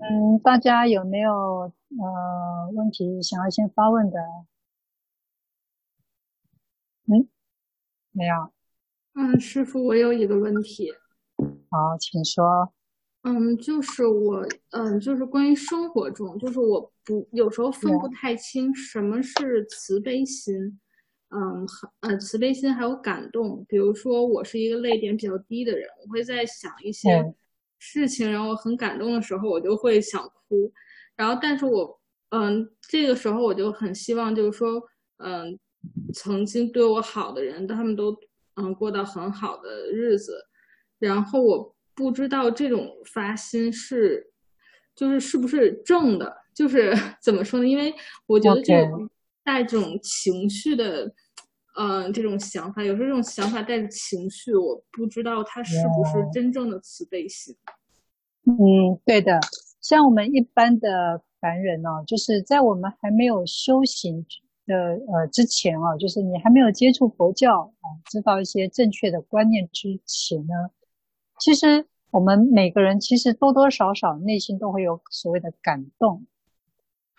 嗯，大家有没有呃问题想要先发问的？嗯，没有。嗯，师傅，我有一个问题。好，请说。嗯，就是我，嗯，就是关于生活中，就是我不有时候分不太清什么是慈悲心，嗯，呃，慈悲心还有感动。比如说，我是一个泪点比较低的人，我会在想一些事情，然后很感动的时候，我就会想哭。然后，但是我，嗯，这个时候我就很希望，就是说，嗯，曾经对我好的人，他们都，嗯，过到很好的日子。然后我。不知道这种发心是，就是是不是正的？就是 怎么说呢？因为我觉得这种带这种情绪的，嗯、呃，这种想法，有时候这种想法带着情绪，我不知道它是不是真正的慈悲心。嗯，对的。像我们一般的凡人呢、哦，就是在我们还没有修行的呃之前啊，就是你还没有接触佛教啊，知道一些正确的观念之前呢。其实我们每个人其实多多少少内心都会有所谓的感动，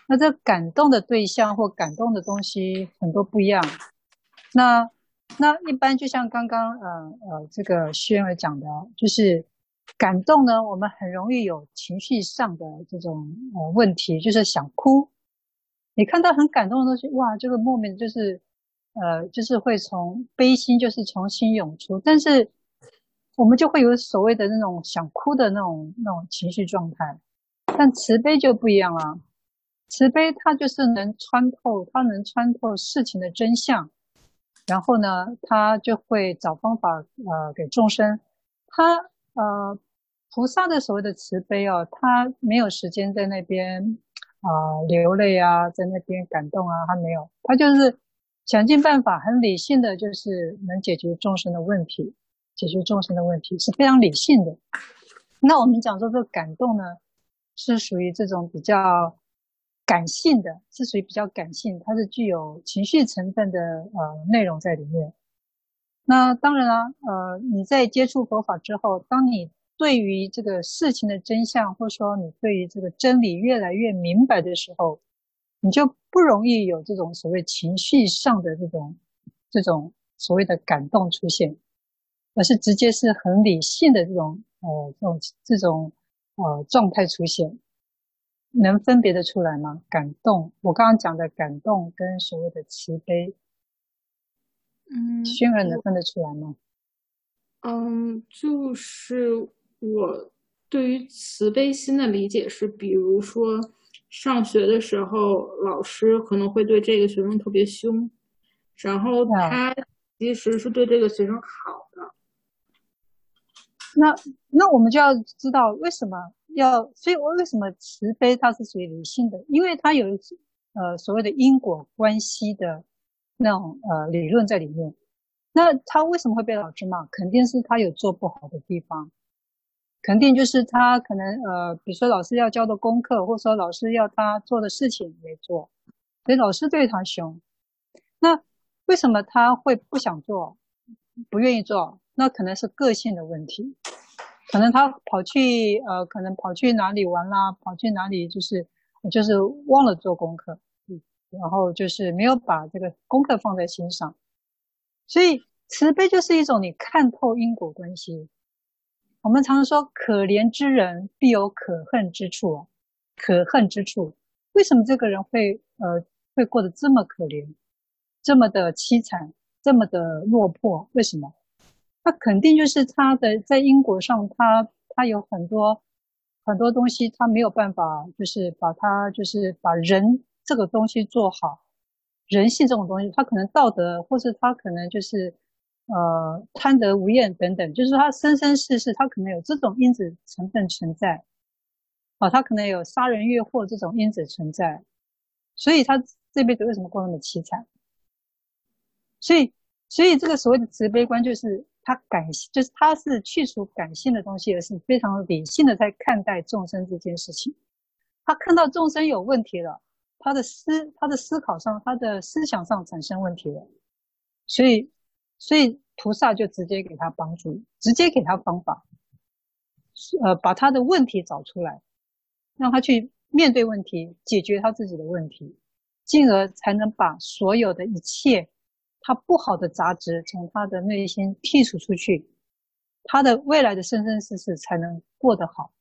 那这感动的对象或感动的东西很多不一样。那那一般就像刚刚呃呃这个轩儿讲的，就是感动呢，我们很容易有情绪上的这种呃问题，就是想哭。你看到很感动的东西，哇，这个莫名就是呃就是会从悲心就是重新涌出，但是。我们就会有所谓的那种想哭的那种那种情绪状态，但慈悲就不一样了。慈悲它就是能穿透，它能穿透事情的真相，然后呢，他就会找方法呃给众生。他呃菩萨的所谓的慈悲哦，他没有时间在那边啊、呃、流泪啊，在那边感动啊，他没有，他就是想尽办法，很理性的，就是能解决众生的问题。解决众生的问题是非常理性的。那我们讲说这个感动呢，是属于这种比较感性的，是属于比较感性，它是具有情绪成分的呃内容在里面。那当然啦，呃，你在接触佛法之后，当你对于这个事情的真相，或者说你对于这个真理越来越明白的时候，你就不容易有这种所谓情绪上的这种这种所谓的感动出现。而是直接是很理性的这种呃这种这种呃状态出现，能分别的出来吗？感动，我刚刚讲的感动跟所谓的慈悲，嗯，轩儿能分得出来吗？嗯，就是我对于慈悲心的理解是，比如说上学的时候，老师可能会对这个学生特别凶，然后他其实是对这个学生好的。那那我们就要知道为什么要，所以我为什么慈悲它是属于理性的？因为它有呃所谓的因果关系的那种呃理论在里面。那他为什么会被老师骂？肯定是他有做不好的地方，肯定就是他可能呃，比如说老师要交的功课，或者说老师要他做的事情没做，所以老师对他凶。那为什么他会不想做，不愿意做？那可能是个性的问题，可能他跑去呃，可能跑去哪里玩啦，跑去哪里就是就是忘了做功课，然后就是没有把这个功课放在心上，所以慈悲就是一种你看透因果关系。我们常常说，可怜之人必有可恨之处啊，可恨之处，为什么这个人会呃会过得这么可怜，这么的凄惨，这么的落魄？为什么？那肯定就是他的在因果上他，他有很多很多东西，他没有办法，就是把他就是把人这个东西做好，人性这种东西，他可能道德，或是他可能就是呃贪得无厌等等，就是他生生世世他可能有这种因子成分存在，啊，他可能有杀人越货这种因子存在，所以他这辈子为什么过那么凄惨？所以，所以这个所谓的慈悲观就是。他感性，就是他是去除感性的东西，而是非常理性的在看待众生这件事情。他看到众生有问题了，他的思，他的思考上，他的思想上产生问题了，所以，所以菩萨就直接给他帮助，直接给他方法，呃，把他的问题找出来，让他去面对问题，解决他自己的问题，进而才能把所有的一切他不好的杂质从他的内心剔除出去，他的未来的生生世世才能过得好。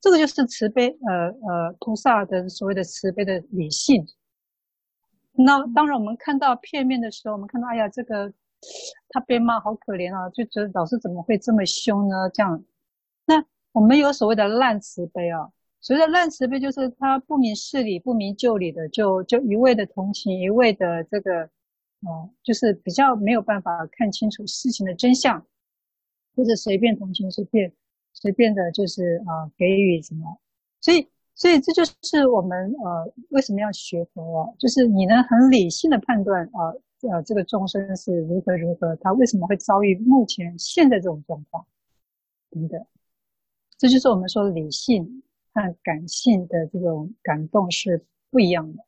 这个就是慈悲，呃呃，菩萨的所谓的慈悲的理性。那当然，我们看到片面的时候，我们看到，哎呀，这个他被骂好可怜啊，就觉得老师怎么会这么凶呢？这样，那我们有所谓的滥慈悲啊，所谓的滥慈悲就是他不明事理、不明就里的，就就一味的同情，一味的这个，哦，就是比较没有办法看清楚事情的真相，或者随便同情随便。随便的，就是啊、呃，给予什么，所以，所以这就是我们呃为什么要学佛哦，就是你能很理性的判断啊，呃，呃，这个众生是如何如何，他为什么会遭遇目前现在这种状况，等等，这就是我们说理性和感性的这种感动是不一样的，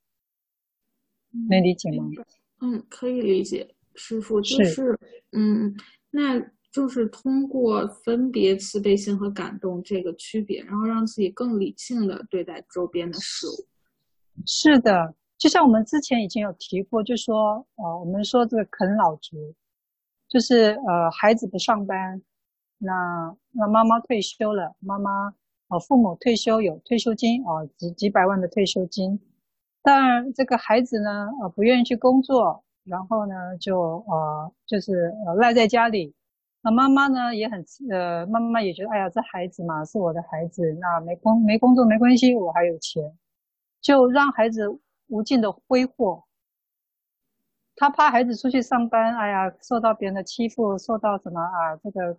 能理解吗？嗯，嗯可以理解，师傅就是，嗯，那。就是通过分别慈悲心和感动这个区别，然后让自己更理性的对待周边的事物。是的，就像我们之前已经有提过，就说呃，我们说这个啃老族，就是呃，孩子不上班，那那妈妈退休了，妈妈呃，父母退休有退休金啊，呃，几几百万的退休金，但这个孩子呢，呃，不愿意去工作，然后呢，就呃，就是，赖在家里。那妈妈呢也很呃，妈妈也觉得，哎呀，这孩子嘛是我的孩子，那没工没工作没关系，我还有钱，就让孩子无尽的挥霍。他怕孩子出去上班，哎呀，受到别人的欺负，受到什么啊，这个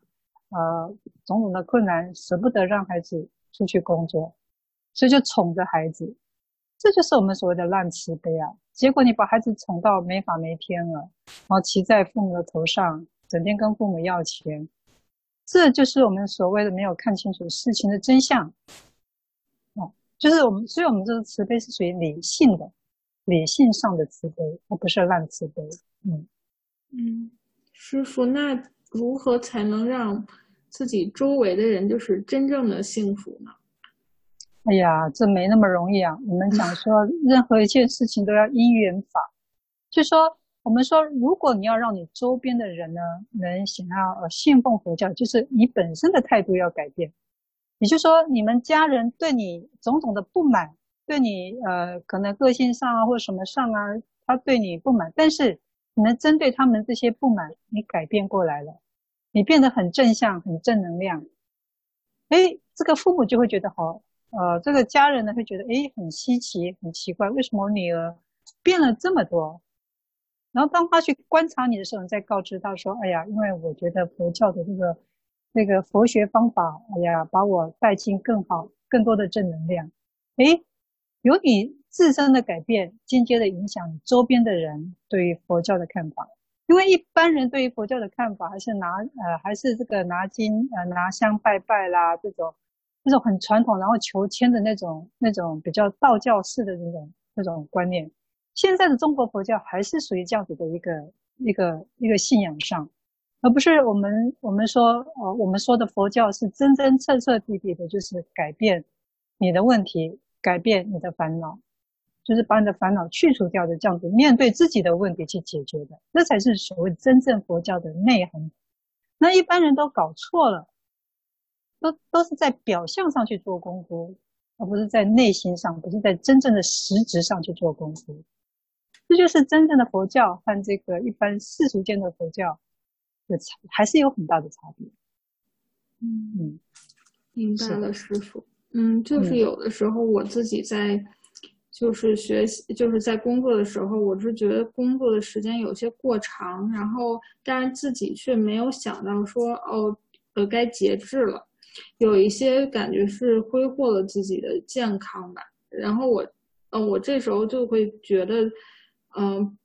呃种种的困难，舍不得让孩子出去工作，所以就宠着孩子，这就是我们所谓的滥慈悲啊。结果你把孩子宠到没法没天了，然后骑在父母的头上。整天跟父母要钱，这就是我们所谓的没有看清楚事情的真相。哦，就是我们，所以我们这个慈悲是属于理性的，理性上的慈悲，而不是滥慈悲。嗯嗯，师傅，那如何才能让自己周围的人就是真正的幸福呢？哎呀，这没那么容易啊！我们讲说，任何一件事情都要因缘法，就说。我们说，如果你要让你周边的人呢，能想要呃信奉佛教，就是你本身的态度要改变。也就是说，你们家人对你种种的不满，对你呃可能个性上啊或者什么上啊，他对你不满，但是你能针对他们这些不满，你改变过来了，你变得很正向、很正能量，诶，这个父母就会觉得好，呃，这个家人呢会觉得诶很稀奇、很奇怪，为什么我女儿变了这么多？然后当他去观察你的时候，你再告知他说：“哎呀，因为我觉得佛教的这个那个佛学方法，哎呀，把我带进更好、更多的正能量。诶，由你自身的改变，间接的影响周边的人对于佛教的看法。因为一般人对于佛教的看法，还是拿呃，还是这个拿经呃拿香拜拜啦，这种那种很传统，然后求签的那种那种比较道教式的那种那种观念。”现在的中国佛教还是属于这样子的一个一个一个信仰上，而不是我们我们说呃我们说的佛教是真真彻彻底底的，就是改变你的问题，改变你的烦恼，就是把你的烦恼去除掉的这样子，面对自己的问题去解决的，那才是所谓真正佛教的内涵。那一般人都搞错了，都都是在表象上去做功夫，而不是在内心上，不是在真正的实质上去做功夫。这就是真正的佛教和这个一般世俗间的佛教的差，还是有很大的差别。嗯嗯，明白了，师傅。嗯，就是有的时候我自己在，就是学习，就是在工作的时候，我是觉得工作的时间有些过长，然后但是自己却没有想到说，哦，呃，该节制了，有一些感觉是挥霍了自己的健康吧。然后我，呃，我这时候就会觉得。嗯，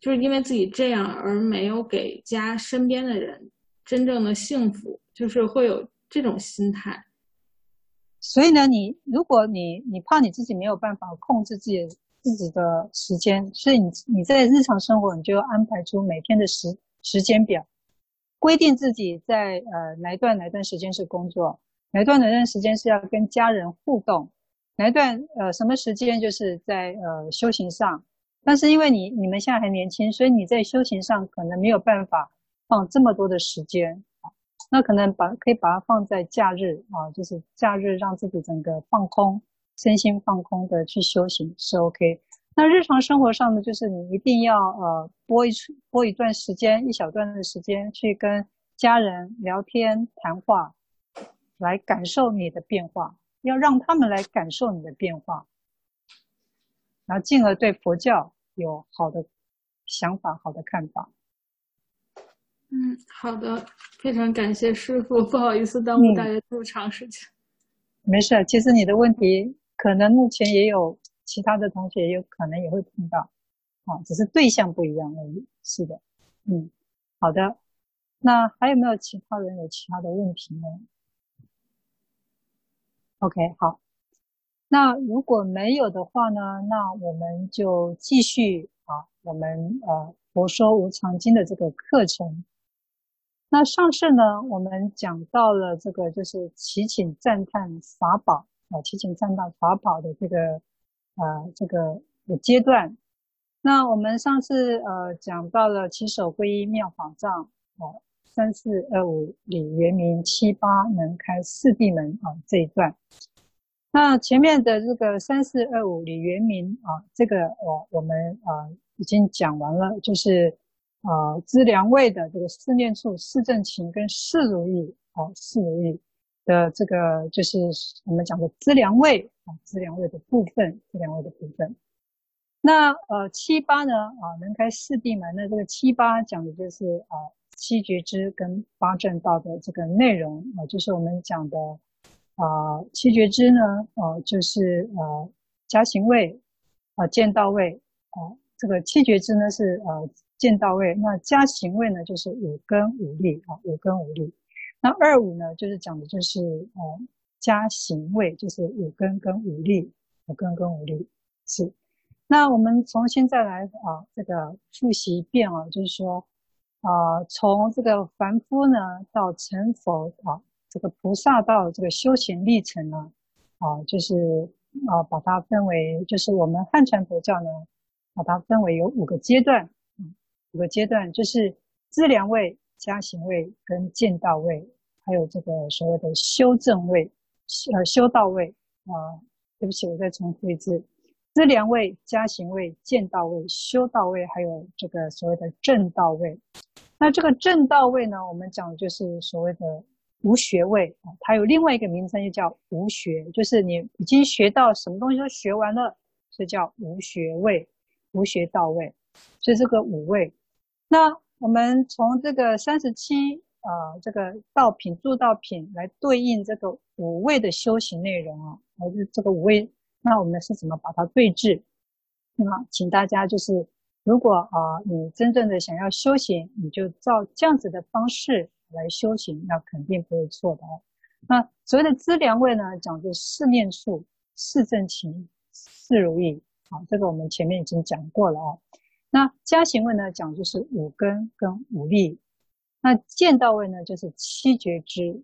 就是因为自己这样而没有给家身边的人真正的幸福，就是会有这种心态。所以呢，你如果你你怕你自己没有办法控制自己自己的时间，所以你你在日常生活你就要安排出每天的时时间表，规定自己在呃哪一段哪段时间是工作，哪一段哪段时间是要跟家人互动，哪一段呃什么时间就是在呃修行上，但是因为你你们现在还年轻，所以你在修行上可能没有办法放这么多的时间，那可能把可以把它放在假日啊，就是假日让自己整个放空，身心放空的去修行是 OK。那日常生活上呢，就是你一定要呃拨一拨一段时间，一小段的时间去跟家人聊天谈话，来感受你的变化，要让他们来感受你的变化，然后进而对佛教有好的想法、好的看法。嗯，好的，非常感谢师傅，不好意思耽误大家这么长时间。嗯，没事，其实你的问题可能目前也有。其他的同学有可能也会碰到，啊，只是对象不一样而已。是的，嗯，好的。那还有没有其他人有其他的问题呢？OK，好。那如果没有的话呢，那我们就继续啊，我们呃《佛说无常经》的这个课程。那上次呢，我们讲到了这个就是祈请赞叹法宝啊，祈请赞叹法宝的这个。呃，这个的阶段，那我们上次呃讲到了起手皈依妙法藏，哦，三四二五礼圆明，七八能开四谛门啊这一段。那前面的这个三四二五礼圆明啊，这个我我们呃已经讲完了，就是啊资粮位的这个四念处、四正勤跟四如意，哦，四如意。的这个就是我们讲的资粮位啊，资粮位的部分，资粮位的部分。那呃七八呢啊，能开四谛门。那这个七八讲的就是啊七觉支跟八正道的这个内容啊，就是我们讲的啊七觉支呢，啊、就是呃加行位啊见道位啊，这个七觉支呢是呃见道位，那加行位呢就是五根五力啊，五根五力。那二五呢，就是讲的就是呃加行位，就是五根跟五力，五根跟五力是。那我们从现在来啊，这个复习一遍啊，就是说啊，从这个凡夫呢到成佛啊，这个菩萨到这个修行历程呢啊，就是啊把它分为，就是我们汉传佛教呢把它分为有五个阶段，五个阶段就是资粮位。加行位跟见道位，还有这个所谓的修正位，呃，修道位啊，对不起，我再重复一次：资粮位、加行位、见道位、修道位，还有这个所谓的正道位。那这个正道位呢，我们讲的就是所谓的无学位啊，它有另外一个名称，就叫无学，就是你已经学到什么东西都学完了，所以叫无学位、无学道位。所以这个五位，那。我们从这个三十七啊，这个道品助道品来对应这个五位的修行内容啊，还是这个五位，那我们是怎么把它对治？那请大家就是，如果啊你真正的想要修行，你就照这样子的方式来修行，那肯定不会错的哦。那所谓的资粮位呢，讲究四念处、四正勤、四如意，啊，这个我们前面已经讲过了啊。那加行位呢，讲就是五根跟五力；那见道位呢，就是七觉支；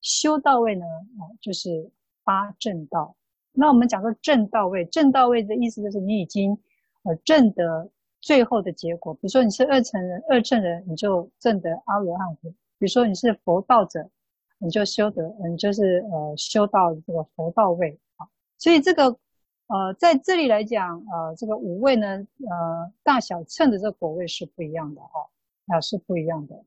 修道位呢，啊，就是八正道。那我们讲说正道位，正道位的意思就是你已经呃证得最后的结果。比如说你是二乘人、二乘人，你就证得阿罗汉果；比如说你是佛道者，你就修得，你就是呃修到这个佛道位。所以这个。呃，在这里来讲，呃，这个五味呢，呃，大小称的这个果味是不一样的哈，啊，是不一样的。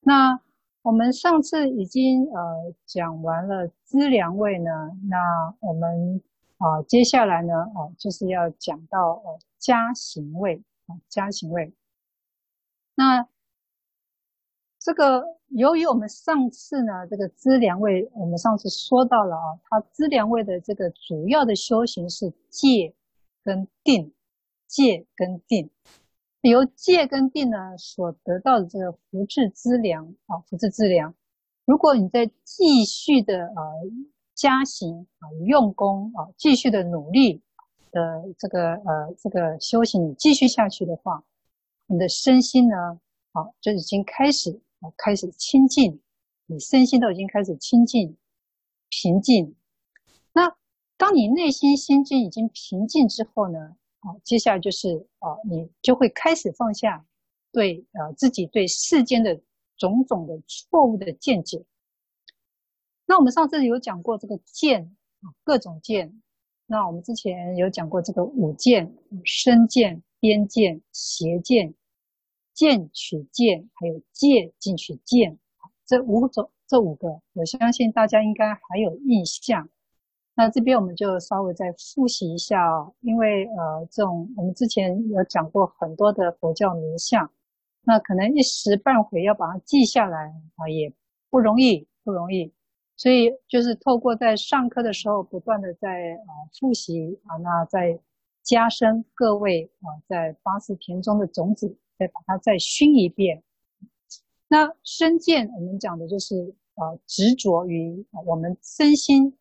那我们上次已经呃讲完了资粮味呢，那我们啊、接下来呢，啊、就是要讲到呃加行味啊，加行味。那这个。由于我们上次呢，这个资粮位，我们上次说到了啊，它资粮位的这个主要的修行是戒跟定，戒跟定，由戒跟定呢所得到的这个福智资粮啊，福智资粮。如果你再继续的呃加行啊，用功啊，继续的努力的这个呃这个修行，继续下去的话，你的身心呢，啊，就已经开始。开始清净，你身心都已经开始清净、平静。那当你内心心境已经平静之后呢，啊，接下来就是啊，你就会开始放下对啊自己对世间的种种的错误的见解。那我们上次有讲过这个见啊，各种见。那我们之前有讲过这个五见：身见、边见、邪见、见取见，还有借进取见。这五种，这五个，我相信大家应该还有印象。那这边我们就稍微再复习一下哦，因为呃，这种我们之前有讲过很多的佛教名相，那可能一时半会要把它记下来啊，也不容易，不容易。所以就是透过在上课的时候不断的在啊复习啊，那在加深各位啊在八识田中的种子，再把它再熏一遍。那身见我们讲的就是啊执着于我们身心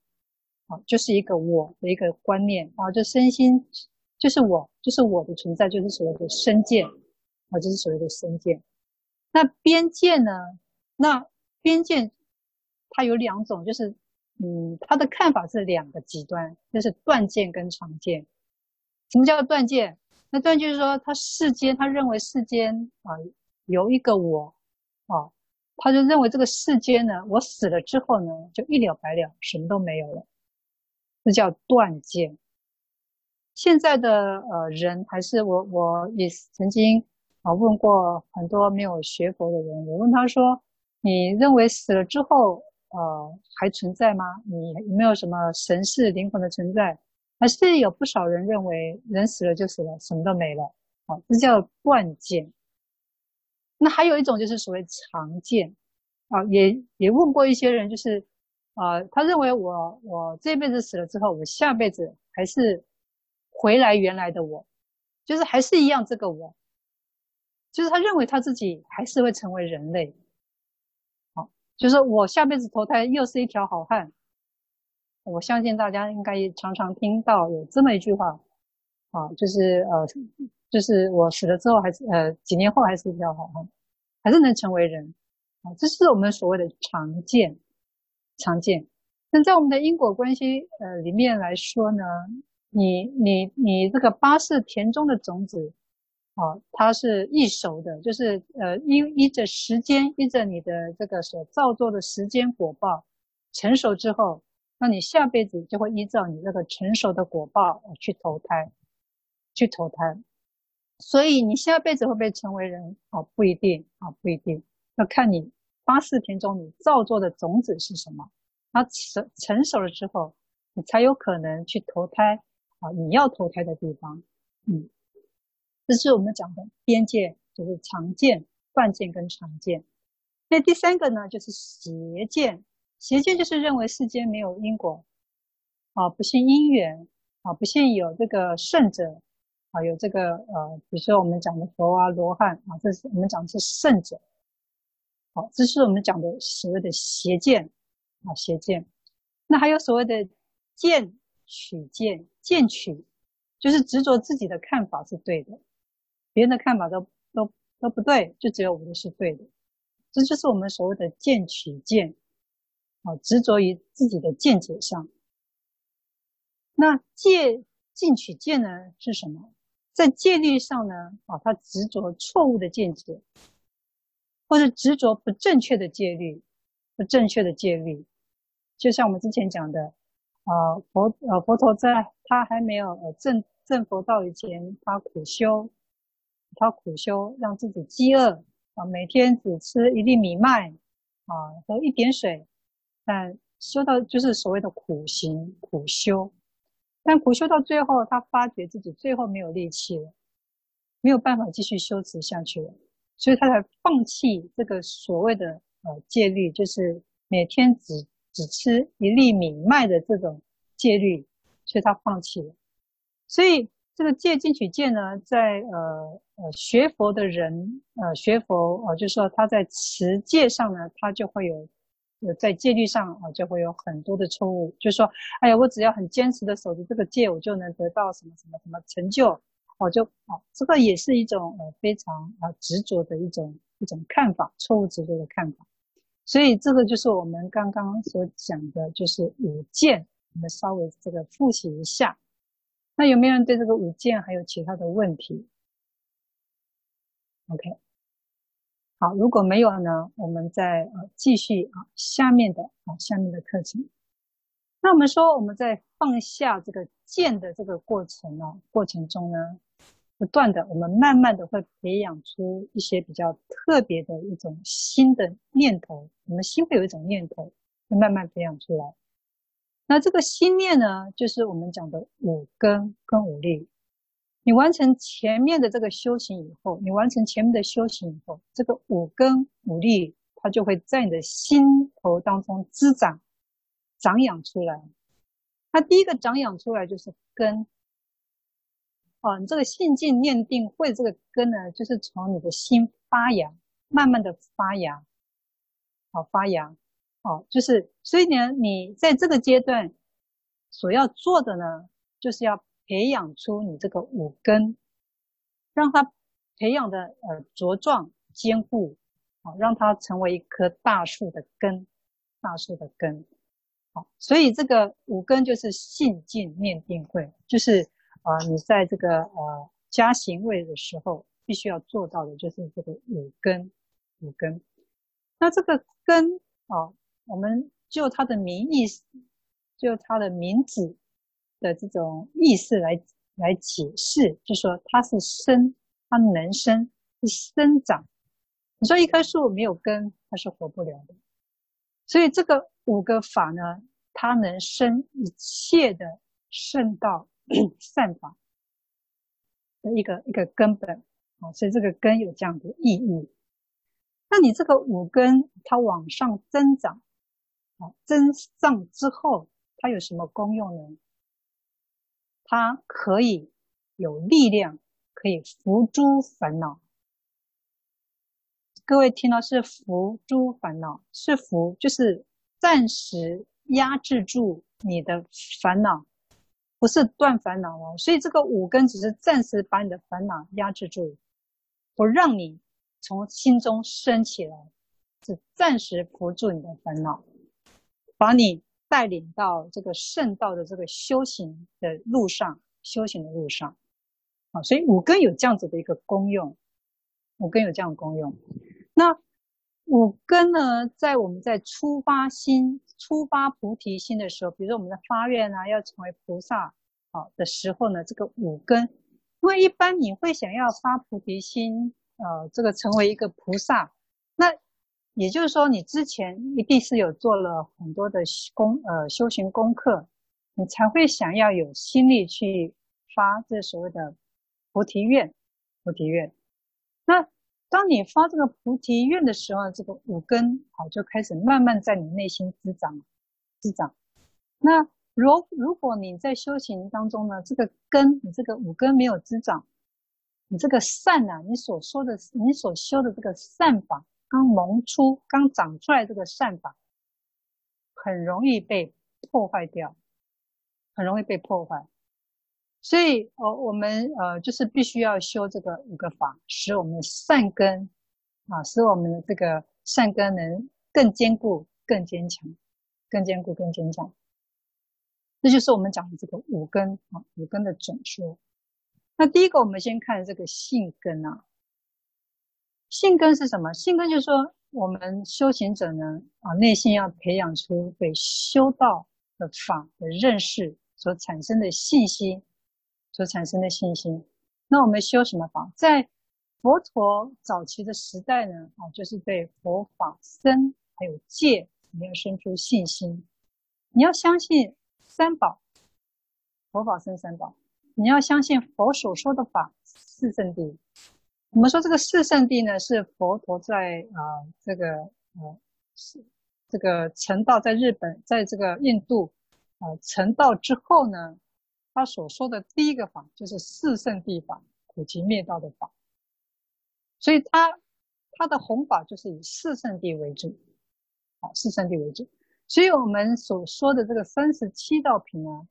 啊就是一个我的一个观念啊，就身心就是我，就是我的存在，就是所谓的身见啊，就是所谓的身见。那边见呢？那边见。它有两种，就是，嗯，他的看法是两个极端，就是断见跟常见。什么叫断见？那断就是说，他世间，他认为世间啊有一个我啊，他就认为这个世间呢，我死了之后呢，就一了百了，什么都没有了，这叫断见。现在的呃人，还是我我也曾经啊问过很多没有学佛的人，我问他说，你认为死了之后？呃，还存在吗？你有没有什么神识灵魂的存在？还是有不少人认为人死了就死了，什么都没了？啊，这叫断见。那还有一种就是所谓常见啊，也也问过一些人，就是啊，他认为我我这辈子死了之后，我下辈子还是回来原来的我，就是还是一样这个我，就是他认为他自己还是会成为人类。好就是我下辈子投胎又是一条好汉，我相信大家应该也常常听到有这么一句话，啊，就是呃，就是我死了之后还是呃几年后还是比较好哈，还是能成为人，啊，这是我们所谓的常见，常见。那在我们的因果关系呃里面来说呢，你你你这个八世田中的种子。啊，它是易熟的，就是呃依依着时间，依着你的这个所造作的时间果报成熟之后，那你下辈子就会依照你这个成熟的果报去投胎，去投胎。所以你下辈子会不会成为人？啊，不一定啊，不一定，要看你八识田中你造作的种子是什么。它成成熟了之后，你才有可能去投胎啊，你要投胎的地方，嗯。这是我们讲的边界，就是常见、断见跟常见。那第三个呢，就是邪见。邪见就是认为世间没有因果，啊，不信因缘，啊，不信有这个圣者，啊，有这个呃，比如说我们讲的佛啊、罗汉啊，这是我们讲的是圣者。好，这是我们讲的所谓的邪见，啊，邪见。那还有所谓的见取见，见取就是执着自己的看法是对的。别人的看法都都都不对，就只有我的是对的，这就是我们所谓的见取见，啊，执着于自己的见解上。那戒禁取戒呢是什么？在戒律上呢，啊，他执着错误的见解，或者执着不正确的戒律，不正确的戒律，就像我们之前讲的，啊，佛呃佛陀在他还没有呃证证佛道以前，他苦修。他苦修，让自己饥饿啊，每天只吃一粒米麦啊，喝一点水，但修到就是所谓的苦行苦修，但苦修到最后，他发觉自己最后没有力气了，没有办法继续修持下去了，所以他才放弃这个所谓的呃戒律，就是每天只只吃一粒米麦的这种戒律，所以他放弃了，所以。这个戒禁取见呢，在呃呃学佛的人，呃学佛呃，就是说他在持戒上呢，他就会有，呃在戒律上啊、就会有很多的错误。就说，哎呀，我只要很坚持的守着这个戒，我就能得到什么什么什么成就，我、哦、就哦，这个也是一种呃非常啊、呃、执着的一种一种看法，错误执着的看法。所以这个就是我们刚刚所讲的，就是五戒我们稍微这个复习一下。那有没有人对这个五见还有其他的问题？OK，好，如果没有了呢，我们再呃继续啊下面的啊下面的课程。那我们说我们在放下这个剑的这个过程呢过程中呢，不断的我们慢慢的会培养出一些比较特别的一种新的念头，我们心会有一种念头，会慢慢培养出来。那这个心念呢，就是我们讲的五根跟五力。你完成前面的这个修行以后，你完成前面的修行以后，这个五根五力它就会在你的心头当中滋长、长养出来。那第一个长养出来就是根。哦，你这个信、净、念、定、慧这个根呢，就是从你的心发芽，慢慢的发芽，好发芽。哦，就是，所以呢，你在这个阶段所要做的呢，就是要培养出你这个五根，让它培养的呃茁壮坚固，啊，让它成为一棵大树的根，大树的根。好，所以这个五根就是信、净、念、定、慧，就是啊，你在这个呃加行位的时候，必须要做到的就是这个五根，五根。那这个根啊。我们就它的名义，就它的名字的这种意思来来解释，就说它是生，它能生，是生长。你说一棵树没有根，它是活不了的。所以这个五个法呢，它能生一切的圣道 善法的一个一个根本啊，所以这个根有这样的意义。那你这个五根它往上增长。啊，增上之后，它有什么功用呢？它可以有力量，可以伏诸烦恼。各位听到是伏诸烦恼，是伏就是暂时压制住你的烦恼，不是断烦恼哦。所以这个五根只是暂时把你的烦恼压制住，不让你从心中升起来，是暂时伏住你的烦恼。把你带领到这个圣道的这个修行的路上，修行的路上，啊，所以五根有这样子的一个功用，五根有这样功用。那五根呢，在我们在初发心、初发菩提心的时候，比如说我们的发愿啊，要成为菩萨啊的时候呢，这个五根，因为一般你会想要发菩提心，呃，这个成为一个菩萨，那。也就是说，你之前一定是有做了很多的功，呃，修行功课，你才会想要有心力去发这所谓的菩提愿。菩提愿。那当你发这个菩提愿的时候，这个五根好就开始慢慢在你内心滋长，滋长。那如如果你在修行当中呢，这个根，你这个五根没有滋长，你这个善呐、啊，你所说的，你所修的这个善法。刚萌出、刚长出来这个善法，很容易被破坏掉，很容易被破坏。所以，呃，我们呃，就是必须要修这个五个法，使我们的善根啊，使我们的这个善根能更坚固、更坚强、更坚固、更坚强。这就是我们讲的这个五根啊，五根的总说。那第一个，我们先看这个性根啊。信根是什么？信根就是说，我们修行者呢，啊，内心要培养出对修道的法的认识所产生的信心，所产生的信心。那我们修什么法？在佛陀早期的时代呢，啊，就是对佛法僧还有戒，你要生出信心。你要相信三宝，佛法僧三宝。你要相信佛所说的法，四圣谛。我们说这个四圣谛呢，是佛陀在啊、这个呃是这个成道在日本，在这个印度啊、呃、成道之后呢，他所说的第一个法就是四圣谛法，苦集灭道的法。所以他他的弘法就是以四圣谛为主，啊四圣谛为主。所以我们所说的这个三十七道品啊，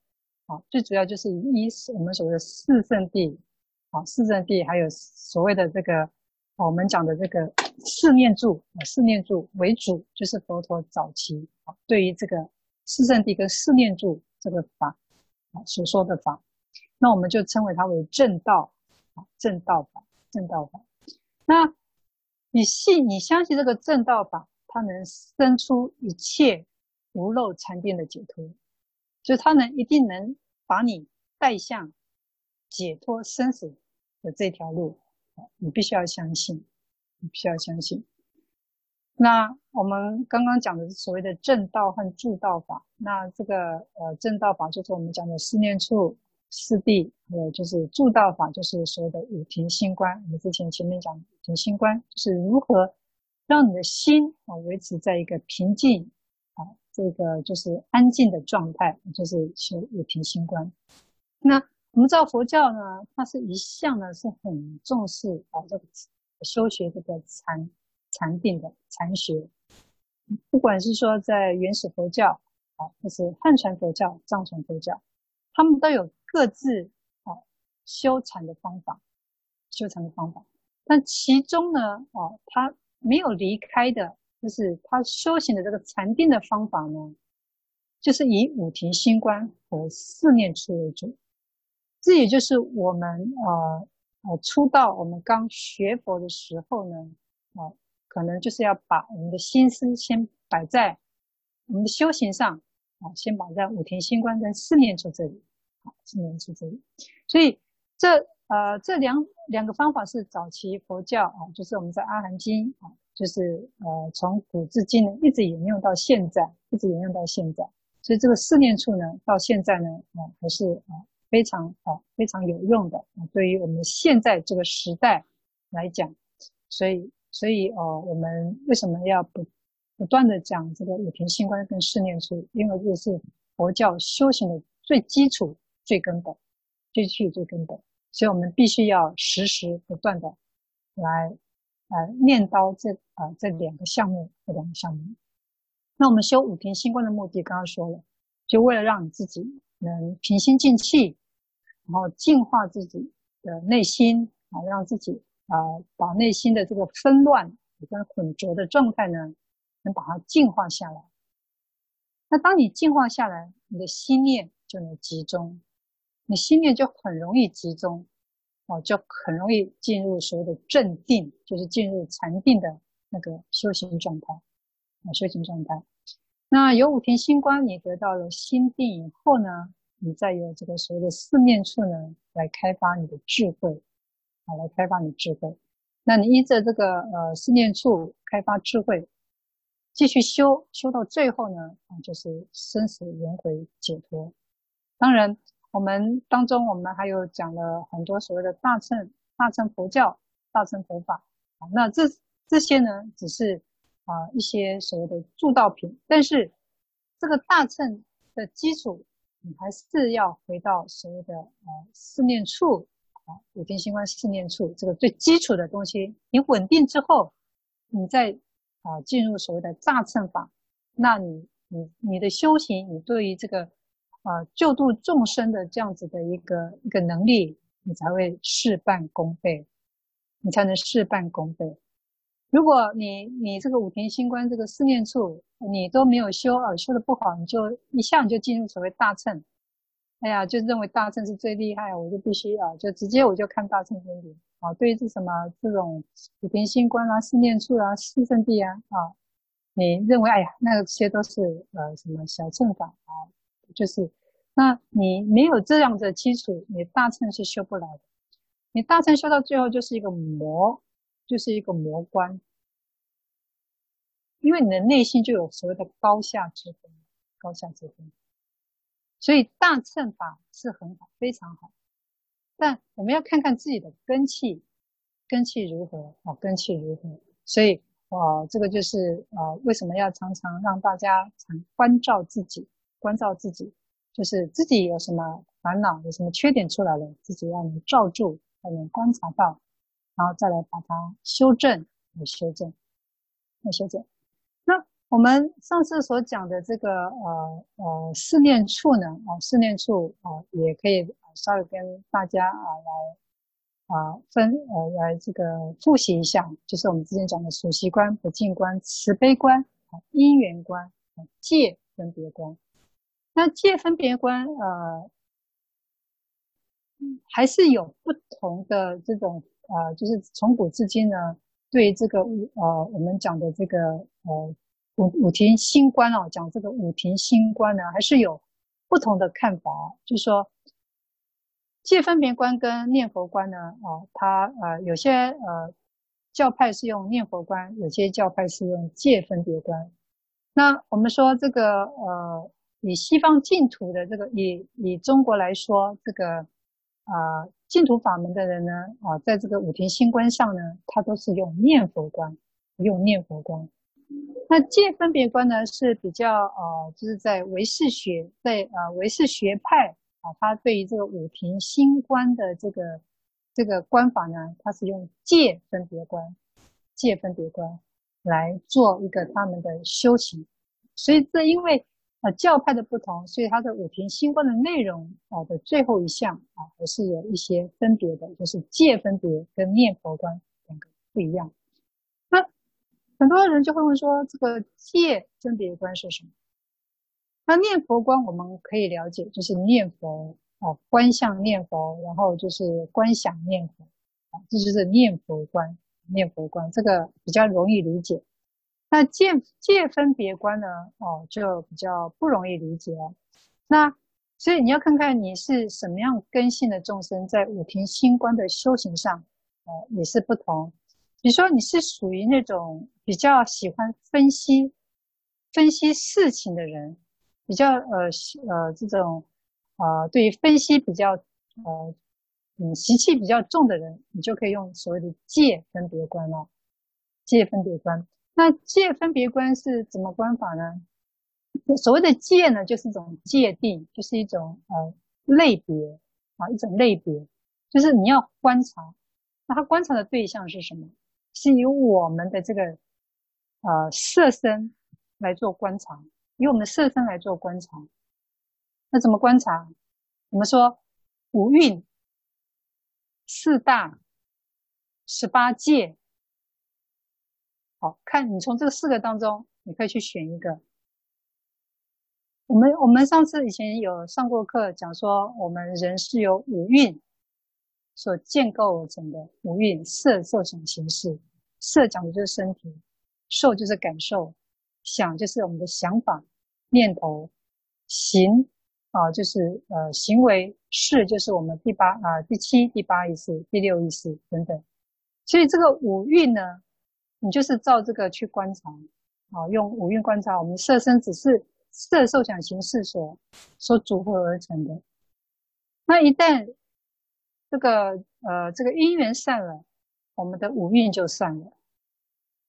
啊最主要就是以一我们所谓的四圣谛。啊，四圣地还有所谓的这个，我们讲的这个四念住啊，四念住为主，就是佛陀早期啊，对于这个四圣地跟四念住这个法啊所说的法，那我们就称为它为正道啊，正道法，正道法。那你信，你相信这个正道法，它能生出一切无漏禅定的解脱，就它能一定能把你带向解脱生死的这条路，你必须要相信，你必须要相信。那我们刚刚讲的所谓的正道和助道法。那这个呃正道法就是我们讲的四念处、四谛，还有就是助道法，就是所谓的五停心观。我们之前前面讲五停心观，就是如何让你的心啊维持在一个平静啊这个就是安静的状态，就是修五停心观。那我们知道佛教呢，它是一向呢是很重视啊这个修学这个禅。禅定的禅学，不管是说在原始佛教啊，或是汉传佛教、藏传佛教，他们都有各自啊修禅的方法，修禅的方法。但其中呢，啊，他没有离开的，就是他修行的这个禅定的方法呢，就是以五停心观和四念处为主。这也就是我们呃呃初到我们刚学佛的时候呢，啊。可能就是要把我们的心思先摆在我们的修行上啊，先摆在五停心观跟四念处这里，啊，四念处这里。所以这呃这两两个方法是早期佛教啊，就是我们在《阿含经》啊，就是呃从古至今呢一直沿用到现在，一直沿用到现在。所以这个四念处呢，到现在呢啊还是啊非常啊非常有用的啊，对于我们现在这个时代来讲，所以。所以，呃，我们为什么要不不断的讲这个五停心观跟四念处？因为这是佛教修行的最基础、最根本、最基础、最根本。所以我们必须要时时不断的来，呃，念叨这啊、这两个项目，这两个项目。那我们修五停心观的目的，刚刚说了，就为了让你自己能平心静气，然后净化自己的内心，啊，让自己。啊、把内心的这个纷乱跟混浊的状态呢，能把它净化下来。那当你净化下来，你的心念就能集中，你心念就很容易集中，哦，就很容易进入所谓的正定，就是进入禅定的那个修行状态，啊，修行状态。那有五天心观，你得到了心定以后呢，你再有这个所谓的四念处呢，来开发你的智慧。啊，来开发你智慧。那你依着这个呃四念处开发智慧，继续修修到最后呢，啊，就是生死轮回解脱。当然，我们当中我们还有讲了很多所谓的大乘大乘佛教、大乘佛法。啊，那这这些呢，只是啊一些所谓的铸道品。但是这个大乘的基础，你还是要回到所谓的呃四念处。啊，五停心观四念处这个最基础的东西，你稳定之后，你再啊进入所谓的大乘法，那你你你的修行，你对于这个啊救度众生的这样子的一个一个能力，你才会事半功倍，你才能事半功倍。如果你你这个五停心观这个四念处你都没有修啊，修的不好，你就一下你就进入所谓大乘。哎呀，就认为大乘是最厉害，我就必须啊，就直接我就看大乘经典啊。对于这什么这种五停心观啊、四念处啊、四圣谛啊啊，你认为哎呀，那些都是呃什么小乘法啊？就是，那你没有这样的基础，你大乘是修不来的。你大乘修到最后就是一个魔，就是一个魔关，因为你的内心就有所谓的高下之分，高下之分。所以大乘法是很好，非常好，但我们要看看自己的根气，根气如何啊？根气如何？所以啊，这个就是啊，为什么要常常让大家常关照自己，关照自己，就是自己有什么烦恼，有什么缺点出来了，自己要能罩住，要能观察到，然后再来把它修正，来修正，来修正。那我们上次所讲的这个呃呃四念处呢，啊、呃、四念处啊、也可以稍微跟大家啊、来啊、分呃来这个复习一下，就是我们之前讲的数息观、不净观、慈悲观、啊因缘观、啊戒分别观。那界分别观，呃，还是有不同的这种，呃，就是从古至今呢，对这个呃，我们讲的这个呃五五庭心观啊，讲这个五庭心观呢，还是有不同的看法。就是说，界分别观跟念佛观呢，啊、呃，它呃有些呃教派是用念佛观，有些教派是用界分别观。那我们说这个呃。以西方净土的这个，以以中国来说，这个啊净土法门的人呢，啊，在这个五停心观上呢，他都是用念佛观，用念佛观。那界分别观呢，是比较呃，就是在唯识学，在呃唯识学派啊，他对于这个五停心观的这个这个观法呢，他是用界分别观，界分别观来做一个他们的修行。所以这因为。教派的不同，所以它的五停心观的内容啊的最后一项啊，还是有一些分别的，就是界分别跟念佛观两个不一样。那很多人就会问说，这个界分别观是什么？那念佛观我们可以了解，就是念佛啊，观相念佛，然后就是观想念佛啊，这就是念佛观。念佛观这个比较容易理解。那界界分别观呢？哦，就比较不容易理解。那所以你要看看你是什么样根性的众生，在五停心观的修行上，哦，也是不同。比如说你是属于那种比较喜欢分析分析事情的人，比较呃呃这种呃对于分析比较呃嗯习气比较重的人，你就可以用所谓的界分别观了，界分别观。那界分别观是怎么观法呢？所谓的界呢，就是一种界定，就是一种呃类别啊，一种类别，就是你要观察。那他观察的对象是什么？是以我们的这个呃色身来做观察，以我们的色身来做观察。那怎么观察？我们说五蕴、四大、十八界。好，看你从这四个当中，你可以去选一个。我们我们上次以前有上过课，讲说我们人是由五蕴所建构而成的。五蕴色受想行识，色讲的就是身体，受就是感受，想就是我们的想法、念头，行啊就是呃行为，识就是我们第八啊第七、第八意识、第六意识等等。所以这个五蕴呢。你就是照这个去观察，啊，用五蕴观察，我们色身只是色受想行识所所组合而成的。那一旦这个呃这个因缘散了，我们的五蕴就散了，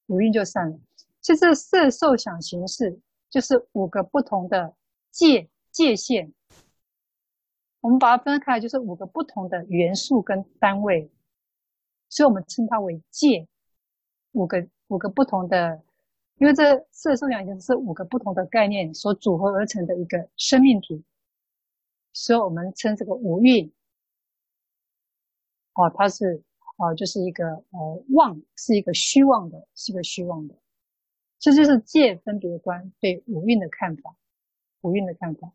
五蕴就散了。其实色受想行识就是五个不同的界界限，我们把它分开，就是五个不同的元素跟单位，所以我们称它为界。五个五个不同的，因为这色受想行识是五个不同的概念所组合而成的一个生命体，所以我们称这个五蕴，哦，它是哦，就是一个呃妄，是一个虚妄的，是一个虚妄的，这就是界分别观对五蕴的看法，五蕴的看法。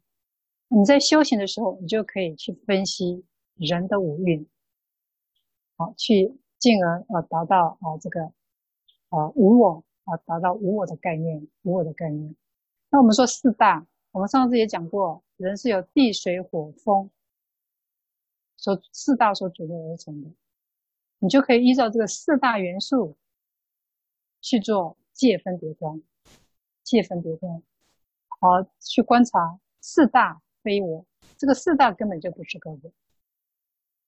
你在修行的时候，你就可以去分析人的五蕴，好，去进而呃达到啊这个。啊，无我啊，达到无我的概念，无我的概念。那我们说四大，我们上次也讲过，人是由地水火风所四大所组合而成的，你就可以依照这个四大元素去做界分别观，界分别观，好去观察四大非我，这个四大根本就不是个我，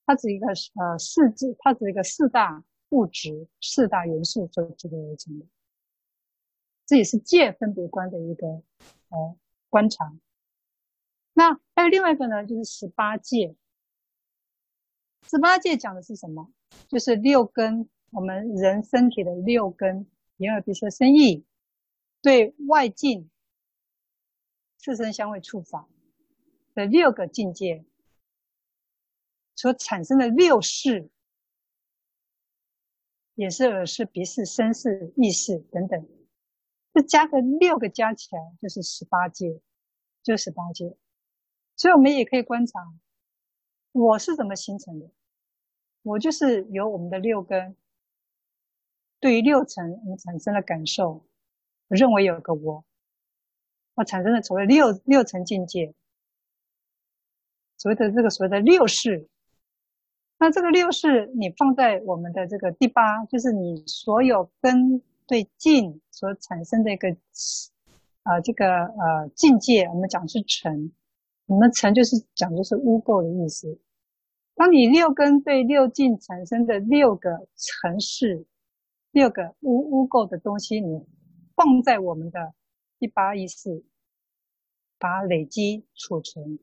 它只一个呃四字，它只一个四大。物质四大元素所组合而成的，这也是界分别观的一个呃观察。那还有另外一个呢，就是十八界。十八界讲的是什么？就是六根，我们人身体的六根，眼耳鼻舌身意，对外境，色声香味触法的六个境界所产生的六识。眼是、耳识、鼻识、身识、意识等等，这加个六个加起来就是十八界，就十八界。所以我们也可以观察，我是怎么形成的。我就是由我们的六根，对于六尘，我们产生了感受，我认为有个我，我产生了所谓六六层境界，所谓的这个所谓的六识。那这个六是，你放在我们的这个第八，就是你所有根对境所产生的一个，啊、呃，这个呃境界，我们讲是尘，我们尘就是讲的是污垢的意思。当你六根对六境产生的六个尘识，六个污污垢的东西，你放在我们的第八意识，把累积储存，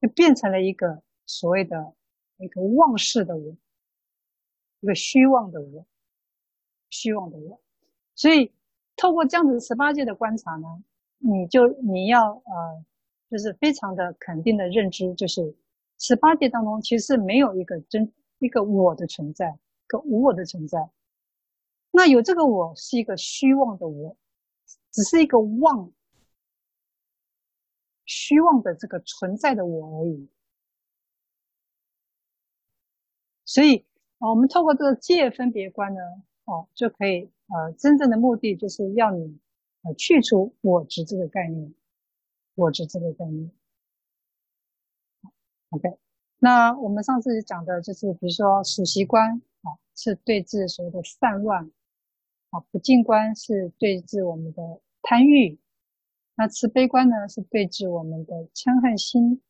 就变成了一个所谓的。一个妄识的我，一个虚妄的我，虚妄的我。所以，透过这样子十八界的观察呢，你就你要呃，就是非常的肯定的认知，就是十八界当中其实没有一个真一个我的存在，一个无我的存在。那有这个我是一个虚妄的我，只是一个妄，虚妄的这个存在的我而已。所以，啊，我们透过这个界分别观呢，哦，就可以，呃，真正的目的就是要你，呃，去除我执这个概念，我执这个概念。OK，那我们上次讲的就是，比如说数息观，啊，是对治所谓的散乱，啊，不净观是对治我们的贪欲，那慈悲观呢是对治我们的嗔恨心，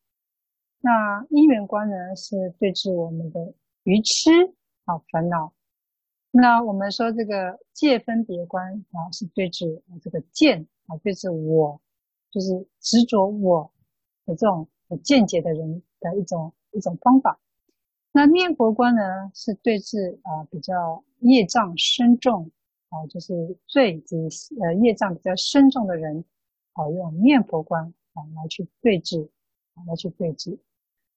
那因缘观呢是对治我们的。愚痴啊，烦恼。那我们说这个界分别观啊，是对治这个见啊，对治我，就是执着我的这种见解的人的一种一种方法。那念佛观呢，是对治啊比较业障深重啊，就是罪及呃业障比较深重的人，啊用念佛观啊来去对治啊来去对治。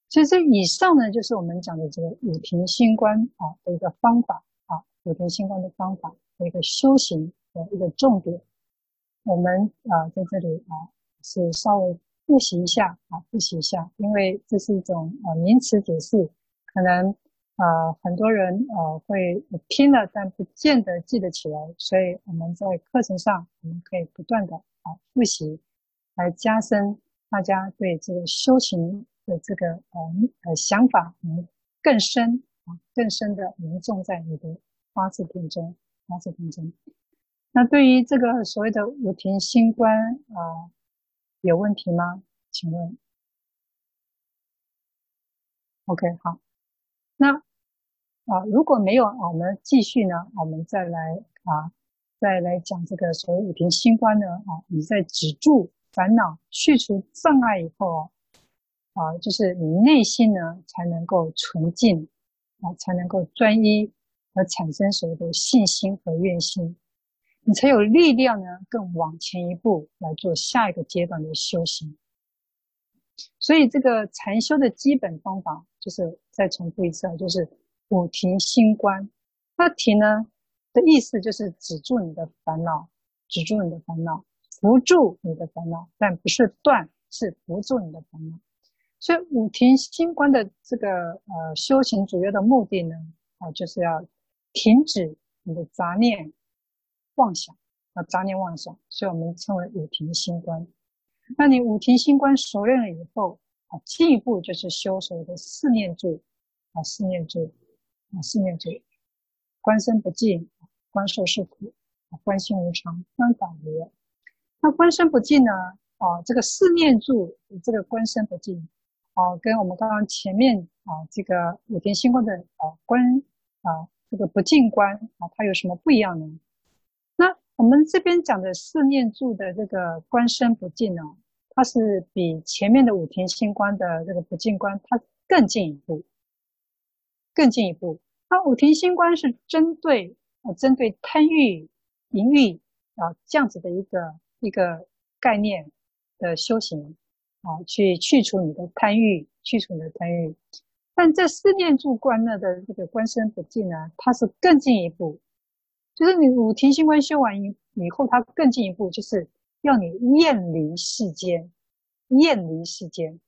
其实以上呢，就是我们讲的这个五停心观啊的一个方法啊，五停心观的方法的一个修行的一个重点。我们啊在这里啊是稍微复习一下啊，复习一下，因为这是一种呃名词解释，可能呃很多人呃会听了，但不见得记得起来，所以我们在课程上我们可以不断的啊复习，来加深大家对这个修行。的这个呃呃想法，能更深啊，更深的能种在你的八字品中，八字品中。那对于这个所谓的五庭心观啊、有问题吗？请问？OK，好。那啊，如果没有啊，我们继续呢，我们再来啊，再来讲这个所谓五庭心观呢啊，你在止住烦恼、去除障碍以后。啊就是你内心呢才能够纯净，啊，才能够专一，而产生所谓的信心和愿心，你才有力量呢更往前一步来做下一个阶段的修行。所以这个禅修的基本方法，就是再重复一次啊，就是五停心观。那停呢的意思就是止住你的烦恼，止住你的烦恼，扶住你的烦恼，但不是断，是扶住你的烦恼。所以五停心观的这个呃修行主要的目的呢，啊，就是要停止你的杂念妄想啊，杂念妄想，所以我们称为五停心观。那你五停心观熟练了以后啊，进一步就是修所谓的四念住啊，四念住啊，四念住，观身不净，观受是苦，观心无常，观法无。那观身不净呢？啊，这个四念住，这个观身不净。啊，跟我们刚刚前面啊这个五天星观的啊观啊这个不净观啊，它有什么不一样呢？那我们这边讲的四念住的这个观身不净呢，它是比前面的五天星观的这个不净观它更进一步，更进一步。那五天星观是针对啊针对贪欲、淫欲啊这样子的一个一个概念的修行。啊，去去除你的贪欲，去除你的贪欲。但这四念住观呢的这个观身不净呢，它是更进一步，就是你五停心观修完以以后，它更进一步，就是要你厌离世间，厌离世间，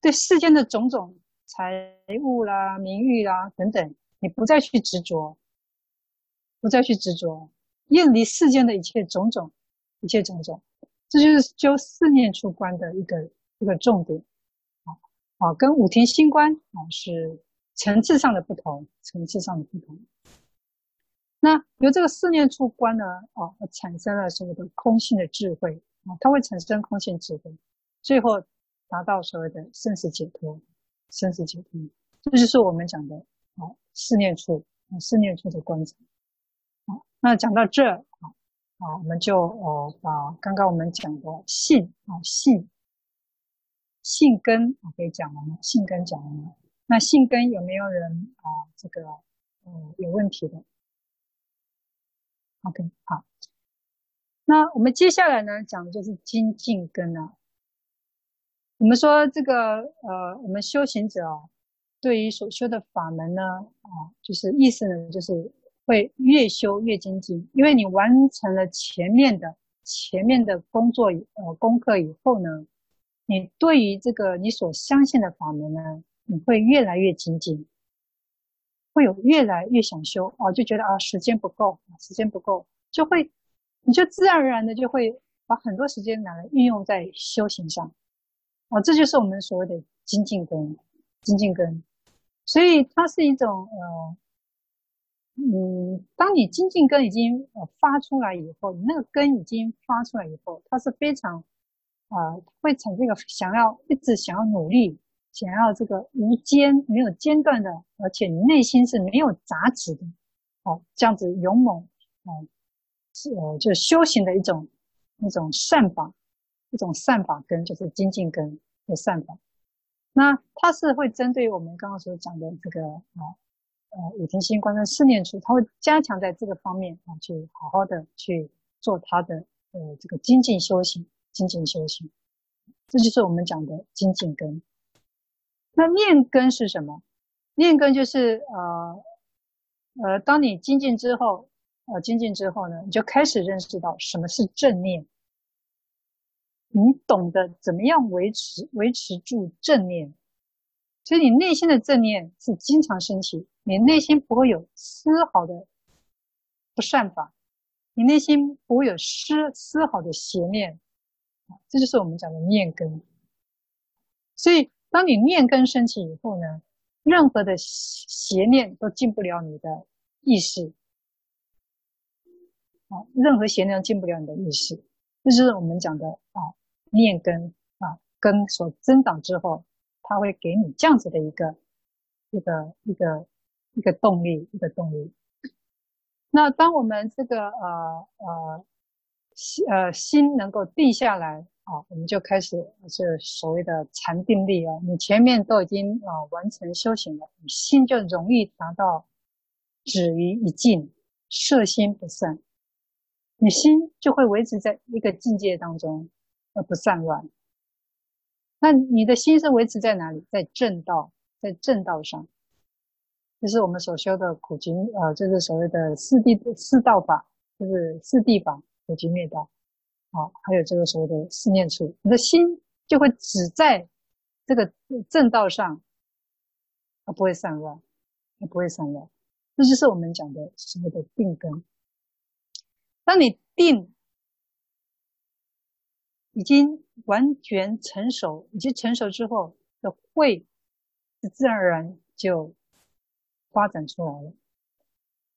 对世间的种种财物啦、名誉啦等等，你不再去执着，不再去执着，厌离世间的一切种种，一切种种，这就是修四念处观的一个一个重点。啊啊，跟五停心观啊是层次上的不同，层次上的不同。那由这个四念处观呢，啊，产生了所谓的空性的智慧啊，它会产生空性智慧，最后达到所谓的生死解脱，生死解脱，这就是我们讲的啊四念处啊四念处的观察。啊，那讲到这啊，我们就呃把刚刚我们讲的性啊性性根啊给讲完了，性根讲完了。那性根有没有人啊这个呃有问题的？OK，好，那我们接下来呢，讲的就是精进根啊。我们说这个呃，我们修行者啊，对于所修的法门呢，啊，就是意思呢，就是会越修越精进，因为你完成了前面的前面的工作呃功课以后呢，你对于这个你所相信的法门呢，你会越来越精进。会有越来越想修哦，就觉得啊时间不够，时间不够，就会你就自然而然的就会把很多时间拿来运用在修行上，哦，这就是我们所谓的精进根，精进根。所以它是一种呃，嗯，当你精进根已经呃发出来以后，你那个根已经发出来以后，它是非常啊、呃，会产生一个想要一直想要努力。想要这个无间没有间断的，而且你内心是没有杂质的，哦，这样子勇猛，啊，是呃，就修行的一种一种善法，一种善法根，就是精进根的善法。那它是会针对我们刚刚所讲的这个啊呃五天心观的四念处，它会加强在这个方面啊，去好好的去做它的呃这个精进修行，精进修行，这就是我们讲的精进根。那念根是什么？念根就是呃呃，当你精进之后，呃精进之后呢，你就开始认识到什么是正念，你懂得怎么样维持维持住正念，所以你内心的正念是经常升起，你内心不会有丝毫的不善法，你内心不会有丝丝毫的邪念，啊，这就是我们讲的念根，所以。当你念根升起以后呢，任何的邪念都进不了你的意识，啊，任何邪念进不了你的意识，这就是我们讲的啊，念根啊，根所增长之后，他会给你这样子的一个一个一个一个动力，一个动力。那当我们这个呃呃心呃心能够定下来。啊，我们就开始是所谓的禅定力啊。你前面都已经啊完成修行了，你心就容易达到止于一境，摄心不散。你心就会维持在一个境界当中，而不散乱。那你的心是维持在哪里？在正道，在正道上，这是我们所修的苦集呃，就是所谓的四谛四道法，就是四谛法，苦集灭道。好，还有这个所谓的四念处，你的心就会只在这个正道上，它不会散乱，它不会散乱。这就是我们讲的所谓的定根。当你定已经完全成熟，已经成熟之后的慧，是自然而然就发展出来了。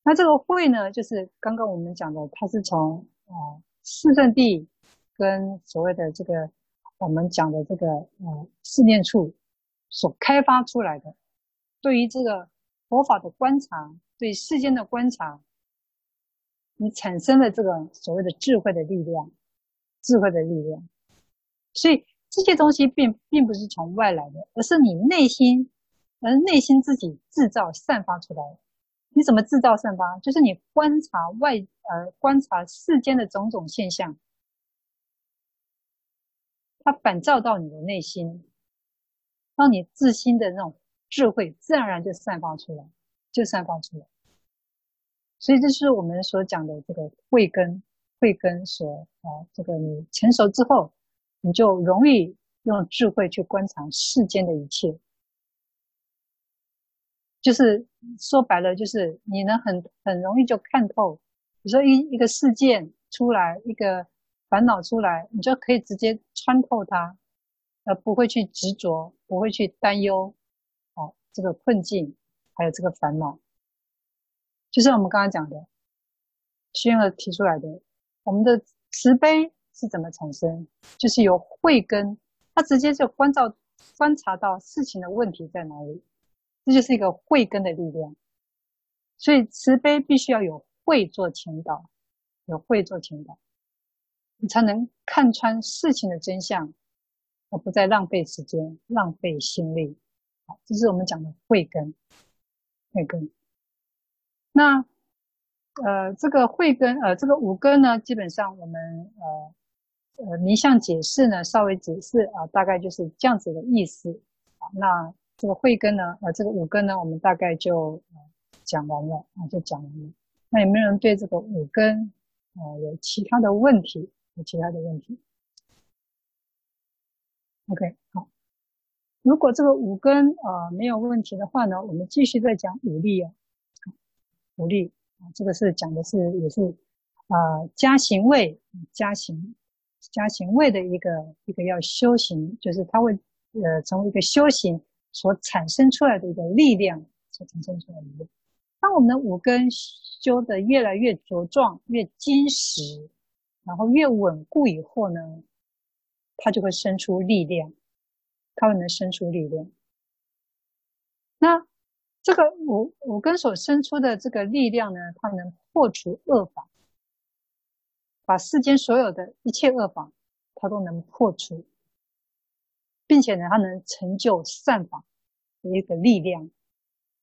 那这个慧呢，就是刚刚我们讲的，它是从啊。四圣谛跟所谓的这个我们讲的这个呃四念处所开发出来的，对于这个佛法的观察，对世间的观察，你产生了这个所谓的智慧的力量，智慧的力量。所以这些东西并并不是从外来的，而是你内心，而内心自己制造散发出来。你怎么制造散发？就是你观察外，呃，观察世间的种种现象，它反照到你的内心，让你自心的那种智慧自然而然就散发出来，就散发出来。所以这是我们所讲的这个慧根，慧根所啊，这个你成熟之后，你就容易用智慧去观察世间的一切。就是说白了，就是你能很很容易就看透。比如说一一个事件出来，一个烦恼出来，你就可以直接穿透它，而不会去执着，不会去担忧，哦，这个困境还有这个烦恼，就是我们刚刚讲的，虚云儿提出来的，我们的慈悲是怎么产生？就是有慧根，它直接就观照观察到事情的问题在哪里，这就是一个慧根的力量。所以慈悲必须要有慧做前导。有慧做前导，你才能看穿事情的真相，而不再浪费时间、浪费心力。好，这是我们讲的慧根。慧根。那呃，这个慧根，呃，这个五根呢，基本上我们呃呃名相解释呢，稍微解释啊，大概就是这样子的意思。啊，那这个慧根呢，呃，这个五根呢，我们大概就讲完了啊，就讲完了。那有没有人对这个五根？呃，有其他的问题，有其他的问题。OK，好。如果这个五根呃没有问题的话呢，我们继续再讲五力啊。五力，这个是讲的是也是啊加行位，加行加行位的一个一个要修行，就是它会呃成为一个修行所产生出来的一个力量，所产生出来的力。当我们的五根修得越来越茁壮、越坚实，然后越稳固以后呢，它就会生出力量，它会能生出力量。那这个五五根所生出的这个力量呢，它能破除恶法，把世间所有的一切恶法，它都能破除，并且呢，它能成就善法的一个力量。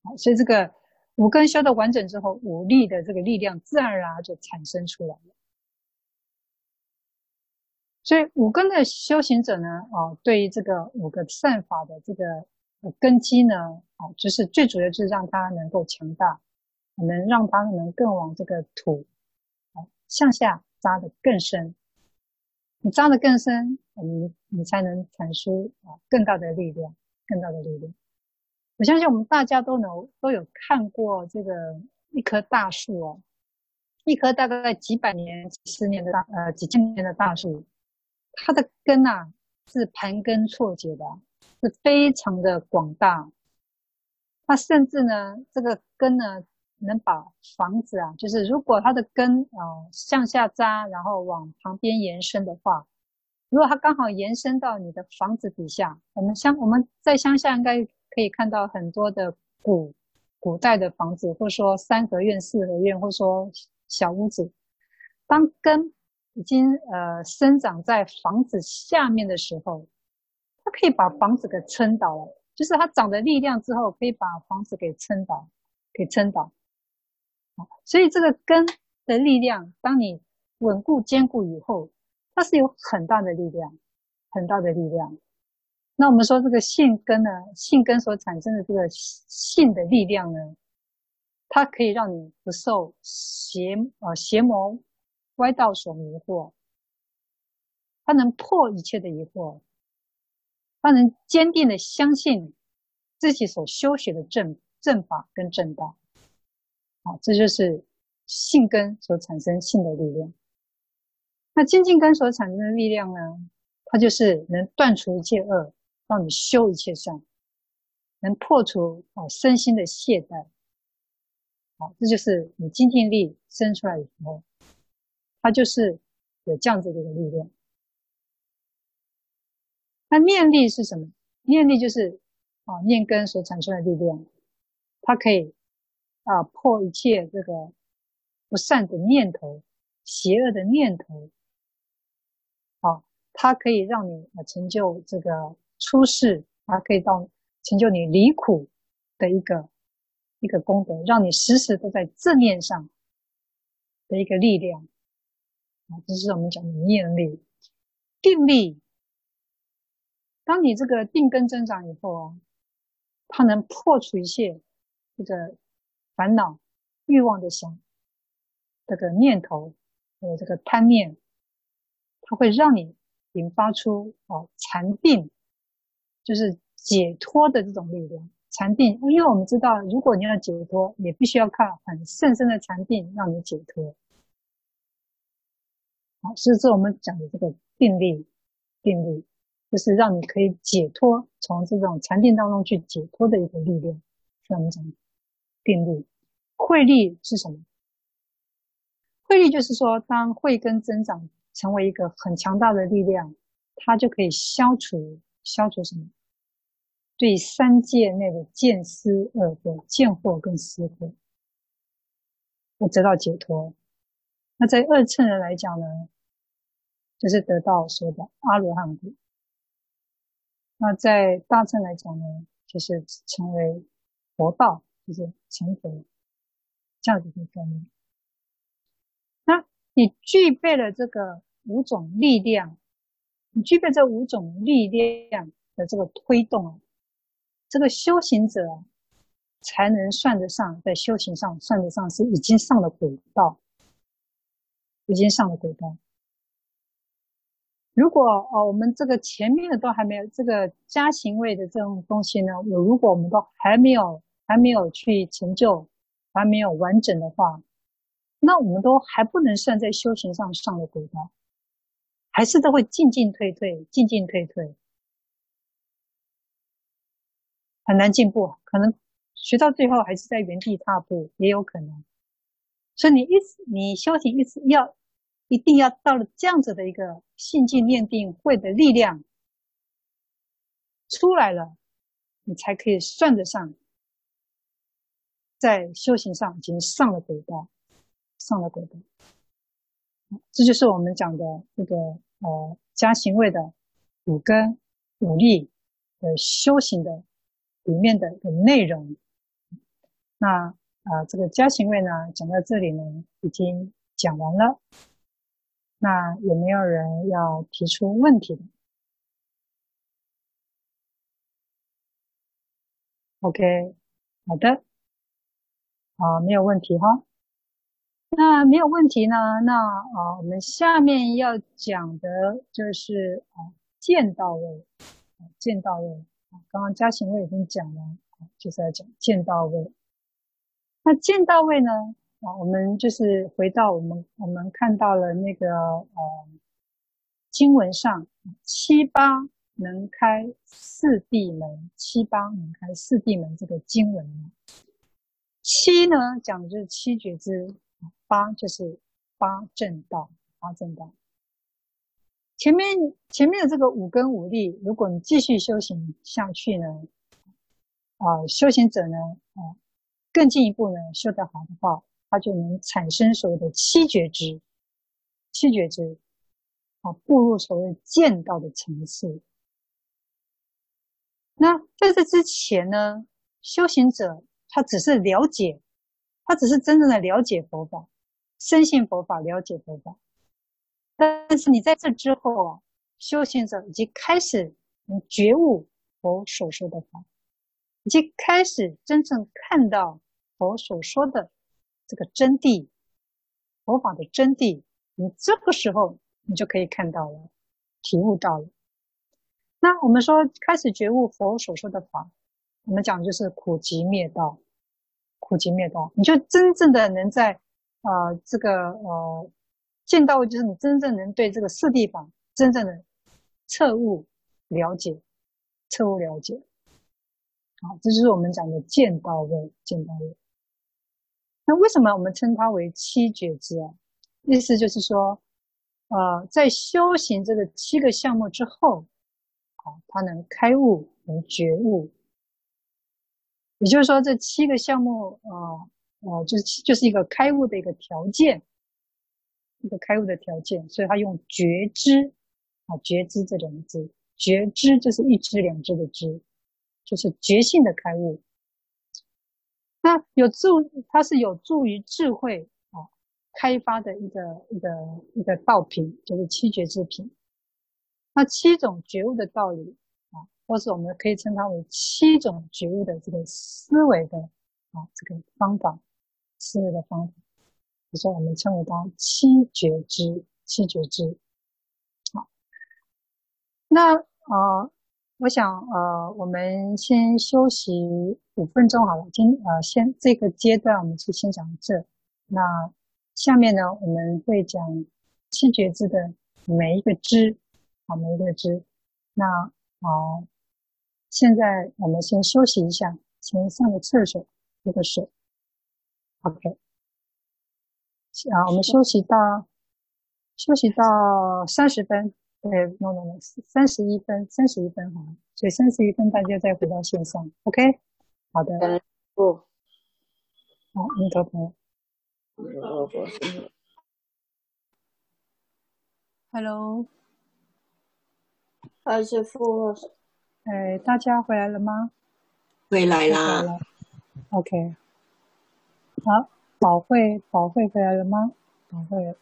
啊，所以这个。五根修得完整之后，五力的这个力量自然而然就产生出来了。所以五根的修行者呢，啊，对于这个五个善法的这个根基呢，啊，就是最主要就是让它能够强大，能让它能更往这个土，啊，向下扎得更深。你扎得更深，你你才能产出啊更大的力量，更大的力量。我相信我们大家都能都有看过这个一棵大树哦，一棵大概几百年、几十年的大呃几千年的大树，它的根呐、啊、是盘根错节的，是非常的广大。它甚至呢，这个根呢能把房子啊，就是如果它的根啊、向下扎，然后往旁边延伸的话，如果它刚好延伸到你的房子底下，我们乡我们在乡下应该。可以看到很多的古古代的房子，或说三合院、四合院，或者说小屋子。当根已经呃生长在房子下面的时候，它可以把房子给撑倒了。就是它长的力量之后，可以把房子给撑倒，给撑倒。所以这个根的力量，当你稳固坚固以后，它是有很大的力量，很大的力量。那我们说这个性根呢，性根所产生的这个性的力量呢，它可以让你不受邪呃邪魔歪道所迷惑，它能破一切的疑惑，它能坚定的相信自己所修学的正正法跟正道，好，这就是信根所产生信的力量。那精进根所产生的力量呢，它就是能断除一切恶。让你修一切善，能破除啊身心的懈怠，好，这就是你精进力生出来以后，它就是有这样子的一个力量。那念力是什么？念力就是啊念根所产生的力量，它可以啊破一切这个不善的念头、邪恶的念头，好，它可以让你啊成就这个。出世啊，可以到成就你离苦的一个一个功德，让你时时都在正念上的一个力量啊，这是我们讲的念力、定力。当你这个定根增长以后啊，它能破除一切这个烦恼、欲望的想这个念头，还有这个贪念，它会让你引发出哦禅定，就是解脱的这种力量。禅定，因为我们知道，如果你要解脱，也必须要靠很甚深的禅定让你解脱。好，所以说我们讲的这个定力，定力就是让你可以解脱，从这种禅定当中去解脱的一个力量。所以我们讲定力，慧力是什么？慧力就是说，当慧根增长成为一个很强大的力量，它就可以消除消除什么？对三界内的见思二惑、见惑跟思惑，我得到解脱。那在二乘人来讲呢，就是得到所谓的阿罗汉果。那在大乘来讲呢，就是成为佛道，就是成佛，这样子的概念。那你具备了这个五种力量，你具备这五种力量的这个推动啊。这个修行者才能算得上在修行上算得上是已经上了轨道，已经上了轨道。如果哦，我们这个前面的都还没有这个家行位的这种东西呢，我如果我们都还没有还没有去成就，还没有完整的话，那我们都还不能算在修行上上了轨道，还是都会进进退退，进进退退。很难进步，可能学到最后还是在原地踏步，也有可能。所以你一直你修行一直要一定要到了这样子的一个信静念定慧的力量出来了，你才可以算得上在修行上已经上了轨道，上了轨道。这就是我们讲的这个呃加行位的五根五力的修行的。里面的一个内容，那啊、呃，这个加行位呢，讲到这里呢，已经讲完了。那有没有人要提出问题的？OK，好的，啊，没有问题哈。那没有问题呢？那啊，我们下面要讲的就是啊，见到位，见到位。刚刚嘉行我已经讲了，就是要讲见到位。那见到位呢？啊，我们就是回到我们我们看到了那个呃经文上七八能开四地门，七八能开四地门这个经文呢，七呢讲的就是七觉支，八就是八正道，八正道。前面前面的这个五根五力，如果你继续修行下去呢，啊、修行者呢，啊、更进一步呢，修得好的话，他就能产生所谓的七觉支，七觉支，啊，步入所谓见到的层次。那在这之前呢，修行者他只是了解，他只是真正的了解佛法，深信佛法，了解佛法。但是你在这之后啊，修行者已经开始觉悟佛所说的法，已经开始真正看到佛所说的这个真谛，佛法的真谛。你这个时候你就可以看到了，体悟到了。那我们说开始觉悟佛所说的法，我们讲的就是苦集灭道，苦集灭道，你就真正的能在啊、呃、这个呃。见到就是你真正能对这个四谛法真正的彻悟了解，彻悟了解，好，这就是我们讲的见到位。见到位。那为什么我们称它为七觉知啊？意思就是说，呃，在修行这个七个项目之后，啊，它能开悟，能觉悟。也就是说，这七个项目啊，呃，呃，就是就是一个开悟的一个条件。一个开悟的条件，所以他用觉知啊，觉知这两个字，觉知就是一知两知的知，就是觉性的开悟。那有助，它是有助于智慧啊开发的一个一个一个道品，就是七觉支品。那七种觉悟的道理啊，或是我们可以称它为七种觉悟的这个思维的啊这个方法，思维的方法。所以我们称为它七觉支，七觉支。好，那啊，我想呃，我们先休息五分钟好了。今呃，先这个阶段我们就先讲这。那下面呢，我们会讲七觉支的每一个支，好，每一个支。那好，呃，现在我们先休息一下，先上个厕所，喝个水。OK，啊，我们休息到休息到三十分。对，no no no，三十一分，三十一分哈，所以三十一分大家再回到线上，OK，好的，不，好，你头疼，Hello，二师傅，哎，大家回来了吗？回来啦，OK，好，宝慧，宝慧回来了吗？宝慧。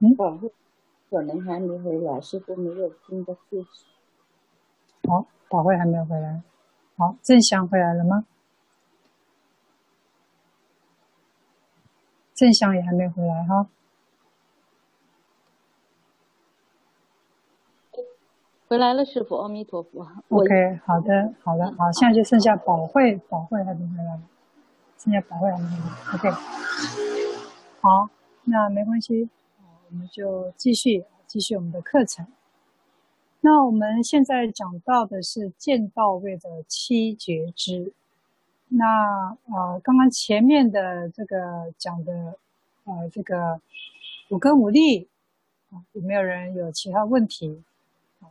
嗯，宝慧可能还没回来，师傅没有听的故事。好，宝慧还没有回来。好，正祥回来了吗？正祥也还没回来哈。回来了，师傅，阿弥陀佛。OK，好的，好的，好，现在就剩下宝慧，宝慧还没回来，剩下宝慧还没回来。OK，好，那没关系。我们就继续继续我们的课程。那我们现在讲到的是见道位的七觉知。那呃，刚刚前面的这个讲的呃，这个五根五力啊，有没有人有其他问题？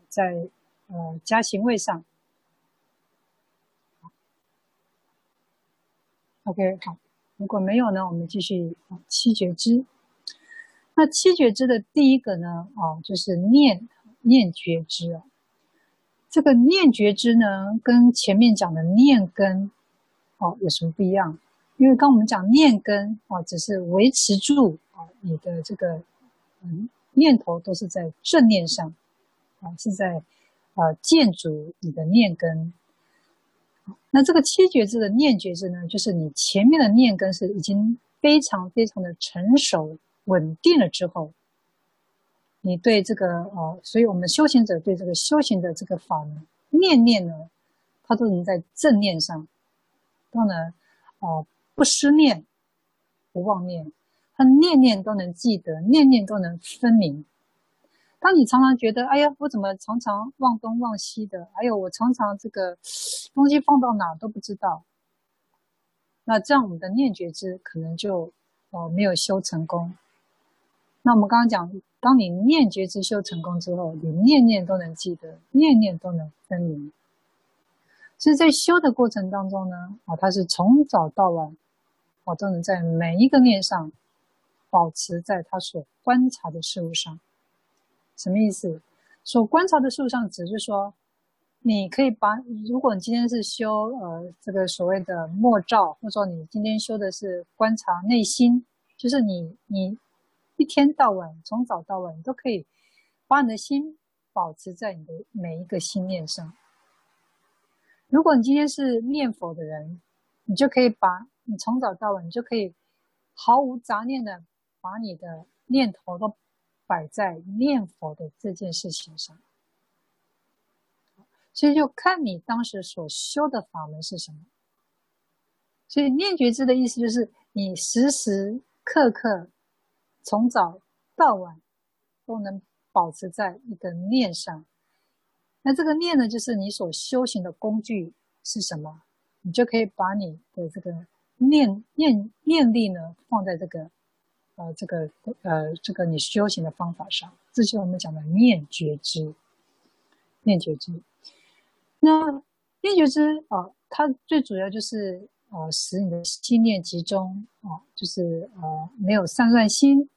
在呃加行位上，OK，好。如果没有呢，我们继续啊，七觉知。那七觉知的第一个呢，哦，就是念念觉知啊。这个念觉知呢，跟前面讲的念根，哦，有什么不一样？因为刚我们讲念根，哦，只是维持住啊，你的这个嗯念头都是在正念上，啊，是在啊建筑你的念根。那这个七觉知的念觉知呢，就是你前面的念根是已经非常非常的成熟。稳定了之后，你对这个哦，所以我们修行者对这个修行的这个法呢，念念呢，它都能在正念上，都能哦不失念，不妄念，他念念都能记得，念念都能分明。当你常常觉得，哎呀，我怎么常常忘东忘西的？哎呦，我常常这个东西放到哪都不知道。那这样我们的念觉知可能就哦没有修成功。那我们刚刚讲，当你念觉支修成功之后，你念念都能记得，念念都能分明。所以在修的过程当中呢，啊，它是从早到晚，我都能在每一个念上，保持在他所观察的事物上。什么意思？所观察的事物上，只是说，你可以把，如果你今天是修呃这个所谓的默照，或者说你今天修的是观察内心，就是你你。一天到晚，从早到晚，你都可以把你的心保持在你的每一个心念上。如果你今天是念佛的人，你就可以把你从早到晚，你就可以毫无杂念的把你的念头都摆在念佛的这件事情上。所以就看你当时所修的法门是什么。所以念觉知的意思就是你时时刻刻。从早到晚都能保持在一个念上，那这个念呢，就是你所修行的工具是什么？你就可以把你的这个念念念力呢放在这个呃这个呃这个你修行的方法上，这就是我们讲的念觉知。念觉知，那念觉知啊，它最主要就是呃使你的心念集中啊，就是呃没有散乱心。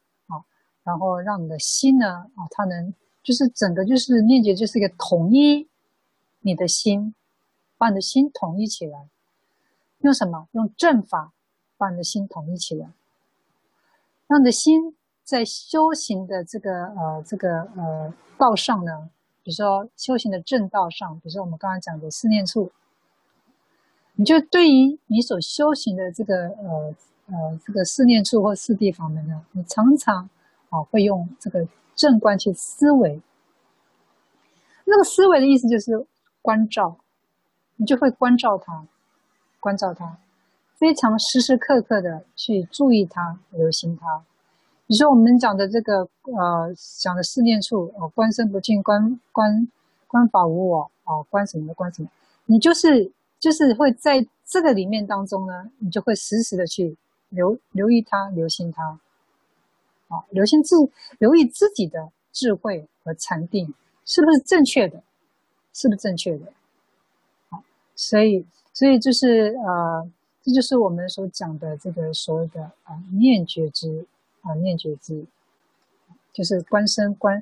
然后让你的心呢，啊，它能就是整个就是念觉，就是一个统一你的心，把你的心统一起来。用什么？用正法把你的心统一起来，让你的心在修行的这个呃这个呃道上呢，比如说修行的正道上，比如说我们刚刚讲的四念处，你就对于你所修行的这个呃呃这个四念处或四地法门呢，你常常。啊，会用这个正观去思维。那个思维的意思就是关照，你就会关照他，关照他，非常时时刻刻的去注意他，留心他。比如说我们讲的这个呃，讲的四念处哦，观身不净，观观观法无我哦，观什么观什么，你就是就是会在这个里面当中呢，你就会时时的去留留意他，留心他，啊，留心自留意自己的智慧和禅定。是不是正确的？是不是正确的？好，所以，所以就是呃，这就是我们所讲的这个所谓的啊、念觉知啊、念觉知，就是观身、观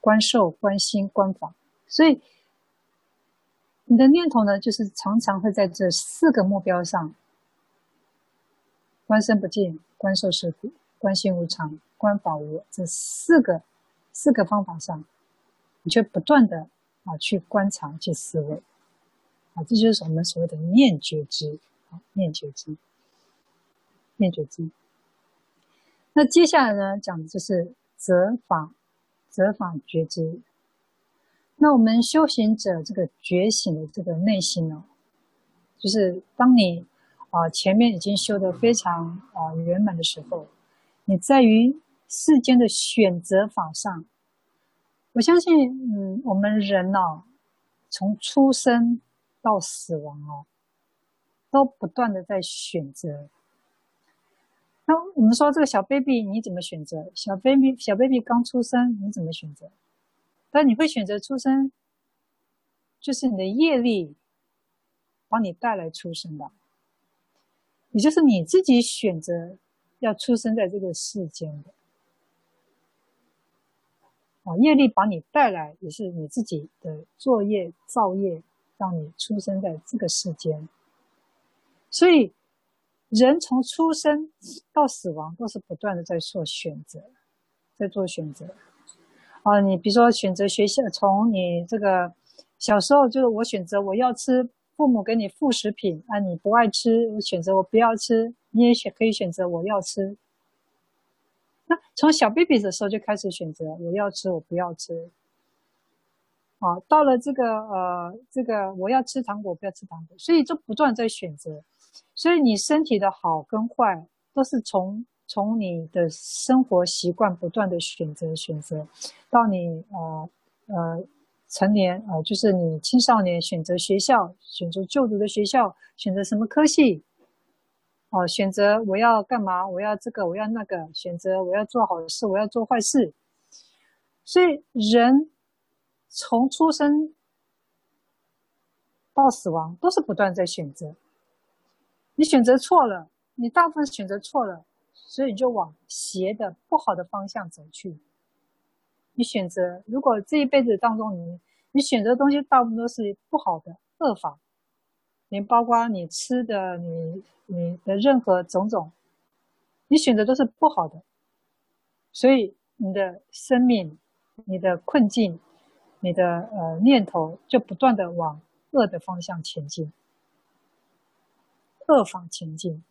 观受、观心、观法。所以你的念头呢，就是常常会在这四个目标上：观身不净、观受是苦、观心无常、观法无这四个四个方法上。你却不断的啊去观察、去思维，啊，这就是我们所谓的念觉知，啊，念觉知，念觉知。那接下来呢，讲的就是择法，择法觉知。那我们修行者这个觉醒的这个内心呢，就是当你啊前面已经修得非常啊圆满的时候，你在于世间的选择法上。我相信，嗯，我们人哦，从出生到死亡哦，都不断的在选择。那我们说这个小 baby 你怎么选择？小 baby 小 baby 刚出生你怎么选择？但你会选择出生，就是你的业力帮你带来出生的，也就是你自己选择要出生在这个世间的。啊，业力把你带来，也是你自己的作业造业，让你出生在这个世间。所以，人从出生到死亡都是不断的在做选择，在做选择。啊，你比如说选择学校，从你这个小时候就是我选择我要吃父母给你副食品啊，你不爱吃，我选择我不要吃，你也选可以选择我要吃。从小 baby 的时候就开始选择，我要吃，我不要吃。啊，到了这个呃，这个我要吃糖果，不要吃糖果，所以就不断在选择。所以你身体的好跟坏，都是从从你的生活习惯不断的选择选择，到你呃呃成年呃，就是你青少年选择学校，选择就读的学校，选择什么科系。哦，选择我要干嘛？我要这个，我要那个。选择我要做好事，我要做坏事。所以人从出生到死亡都是不断在选择。你选择错了，你大部分选择错了，所以你就往邪的不好的方向走去。你选择，如果这一辈子当中你你选择的东西大部分都是不好的恶法。连包括你吃的，你你的任何种种，你选择都是不好的，所以你的生命、你的困境、你的呃念头就不断的往恶的方向前进，恶法前进。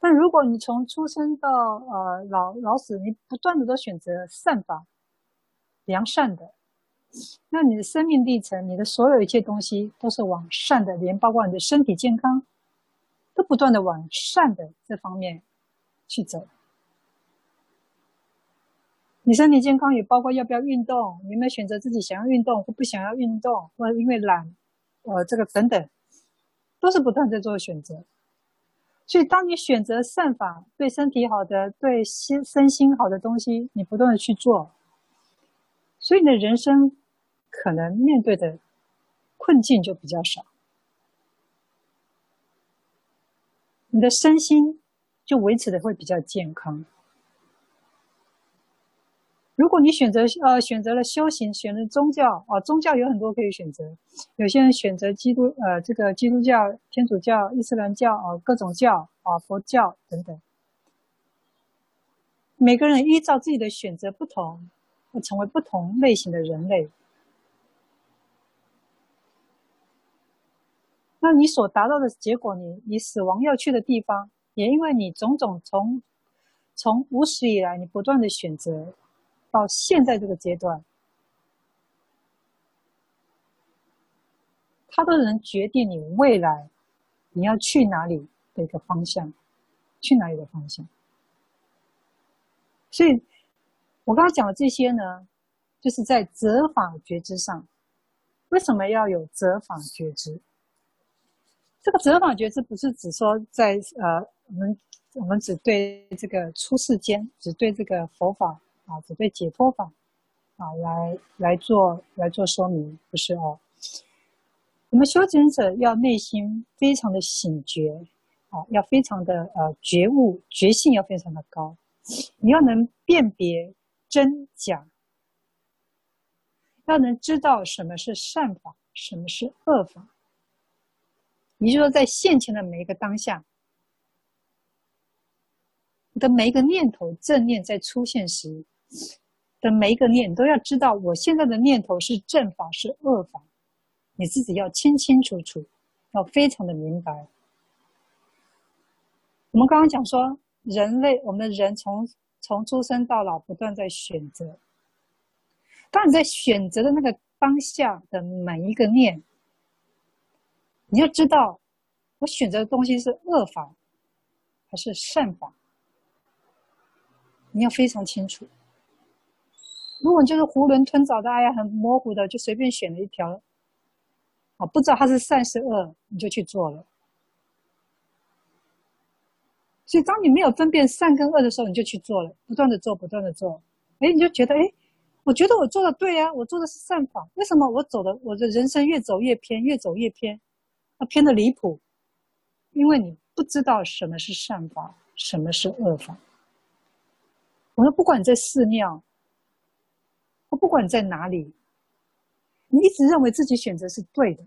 但如果你从出生到呃老老死，你不断的都选择善法、良善的。那你的生命历程，你的所有一切东西都是往善的，连包括你的身体健康，都不断的往善的这方面去走。你身体健康也包括要不要运动，你有没有选择自己想要运动或不想要运动，或者因为懒，呃，这个等等，都是不断在做选择。所以，当你选择善法，对身体好的、对心身心好的东西，你不断的去做。所以你的人生可能面对的困境就比较少，你的身心就维持的会比较健康。如果你选择呃选择了修行，选择宗教啊，宗教有很多可以选择，有些人选择基督呃这个基督教、天主教、伊斯兰教啊各种教啊佛教等等，每个人依照自己的选择不同。成为不同类型的人类，那你所达到的结果，你你死亡要去的地方，也因为你种种从从无始以来你不断的选择，到现在这个阶段，它都能决定你未来你要去哪里的一个方向，去哪里的方向。所以，我刚刚讲的这些呢，就是在择法觉知上，为什么要有择法觉知？这个择法觉知不是只说在呃，我们我们只对这个出世间，只对这个佛法啊，只对解脱法啊来来做来做说明，不是哦。我们修行者要内心非常的醒觉啊，要非常的呃觉悟，觉性要非常的高，你要能辨别真假，要能知道什么是善法，什么是恶法。也就是说，在现前的每一个当下，你的每一个念头正念在出现时的每一个念，都要知道，我现在的念头是正法是恶法，你自己要清清楚楚，要非常的明白。我们刚刚讲说，人类，我们人从从出生到老，不断在选择。当你在选择的那个当下的每一个念。你要知道，我选择的东西是恶法还是善法，你要非常清楚。如果你就是囫囵吞枣的，哎呀，很模糊的，就随便选了一条，啊，不知道它是善是恶，你就去做了。所以，当你没有分辨善跟恶的时候，你就去做了，不断的做，不断的做，哎，你就觉得，哎，我觉得我做的对啊，我做的是善法，为什么我走的我的人生越走越偏，越走越偏？啊偏的离谱，因为你不知道什么是善法，什么是恶法。我说，不管在寺庙，我不管在哪里，你一直认为自己选择是对的，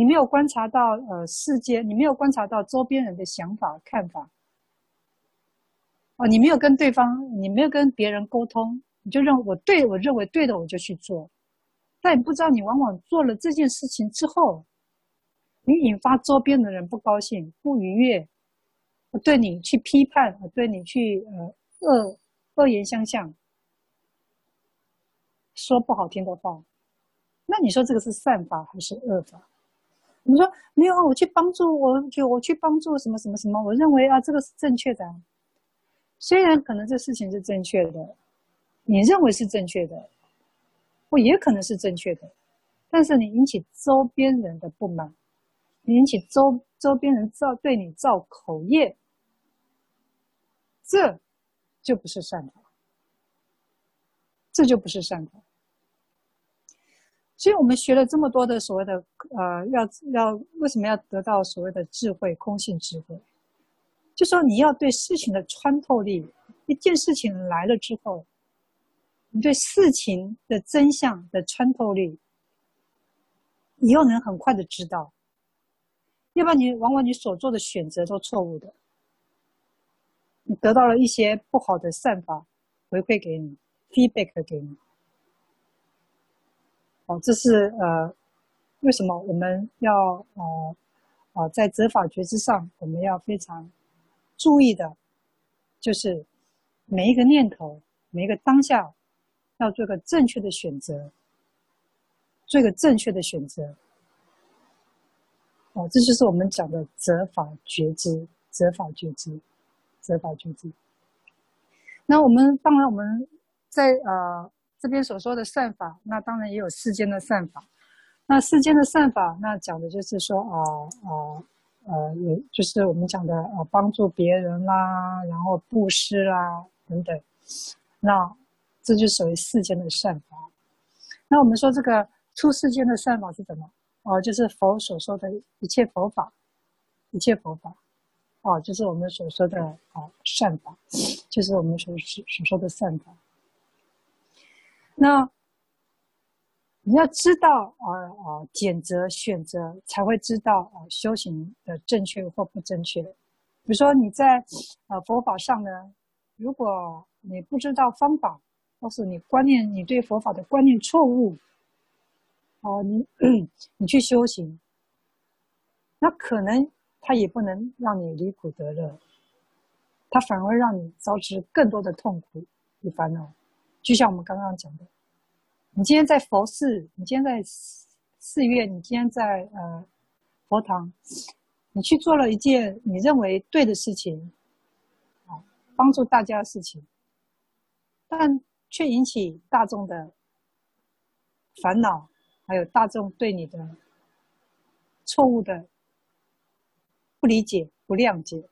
你没有观察到呃世界，你没有观察到周边人的想法看法，哦，你没有跟对方，你没有跟别人沟通，你就认为我对，我认为对的，我就去做。但你不知道，你往往做了这件事情之后，你引发周边的人不高兴、不愉悦，对你去批判，对你去呃恶恶言相向，说不好听的话。那你说这个是善法还是恶法？你说没有啊，我去帮助，我就我去帮助什么什么什么，我认为啊这个是正确的。虽然可能这事情是正确的，你认为是正确的。我也可能是正确的，但是你引起周边人的不满，你引起周周边人造对你造口业，这就不是善法，这就不是善法。所以我们学了这么多的所谓的呃，要要为什么要得到所谓的智慧、空性智慧？就说你要对事情的穿透力，一件事情来了之后。你对事情的真相的穿透力，你又能很快的知道，要不然你往往你所做的选择都错误的，你得到了一些不好的善法回馈给你，feedback 给你。哦，这是呃，为什么我们要呃呃在择法觉知上，我们要非常注意的，就是每一个念头，每一个当下。要做个正确的选择，做个正确的选择。哦，这就是我们讲的择法觉知，择法觉知，择法觉知。那我们当然我们在呃这边所说的善法，那当然也有世间的善法。那世间的善法，那讲的就是说啊啊呃，有、呃呃、就是我们讲的、呃，帮助别人啦，然后布施啦等等。那这就属于世间的善法。那我们说这个出世间的善法是什么？哦，就是佛所说的一切佛法，一切佛法，哦，就是我们所说的哦善法，就是我们所所说的善法。那你要知道啊啊，拣择选择，才会知道啊修行的正确或不正确。比如说你在啊佛法上呢，如果你不知道方法，或是你观念，你对佛法的观念错误，哦，你 你去修行，那可能他也不能让你离苦得乐。它反而让你招致更多的痛苦与烦恼。就像我们刚刚讲的，你今天在佛寺，你今天在寺院，你今天在呃佛堂，你去做了一件你认为对的事情，啊，帮助大家的事情，但却引起大众的烦恼，还有大众对你的错误的不理解、不谅解，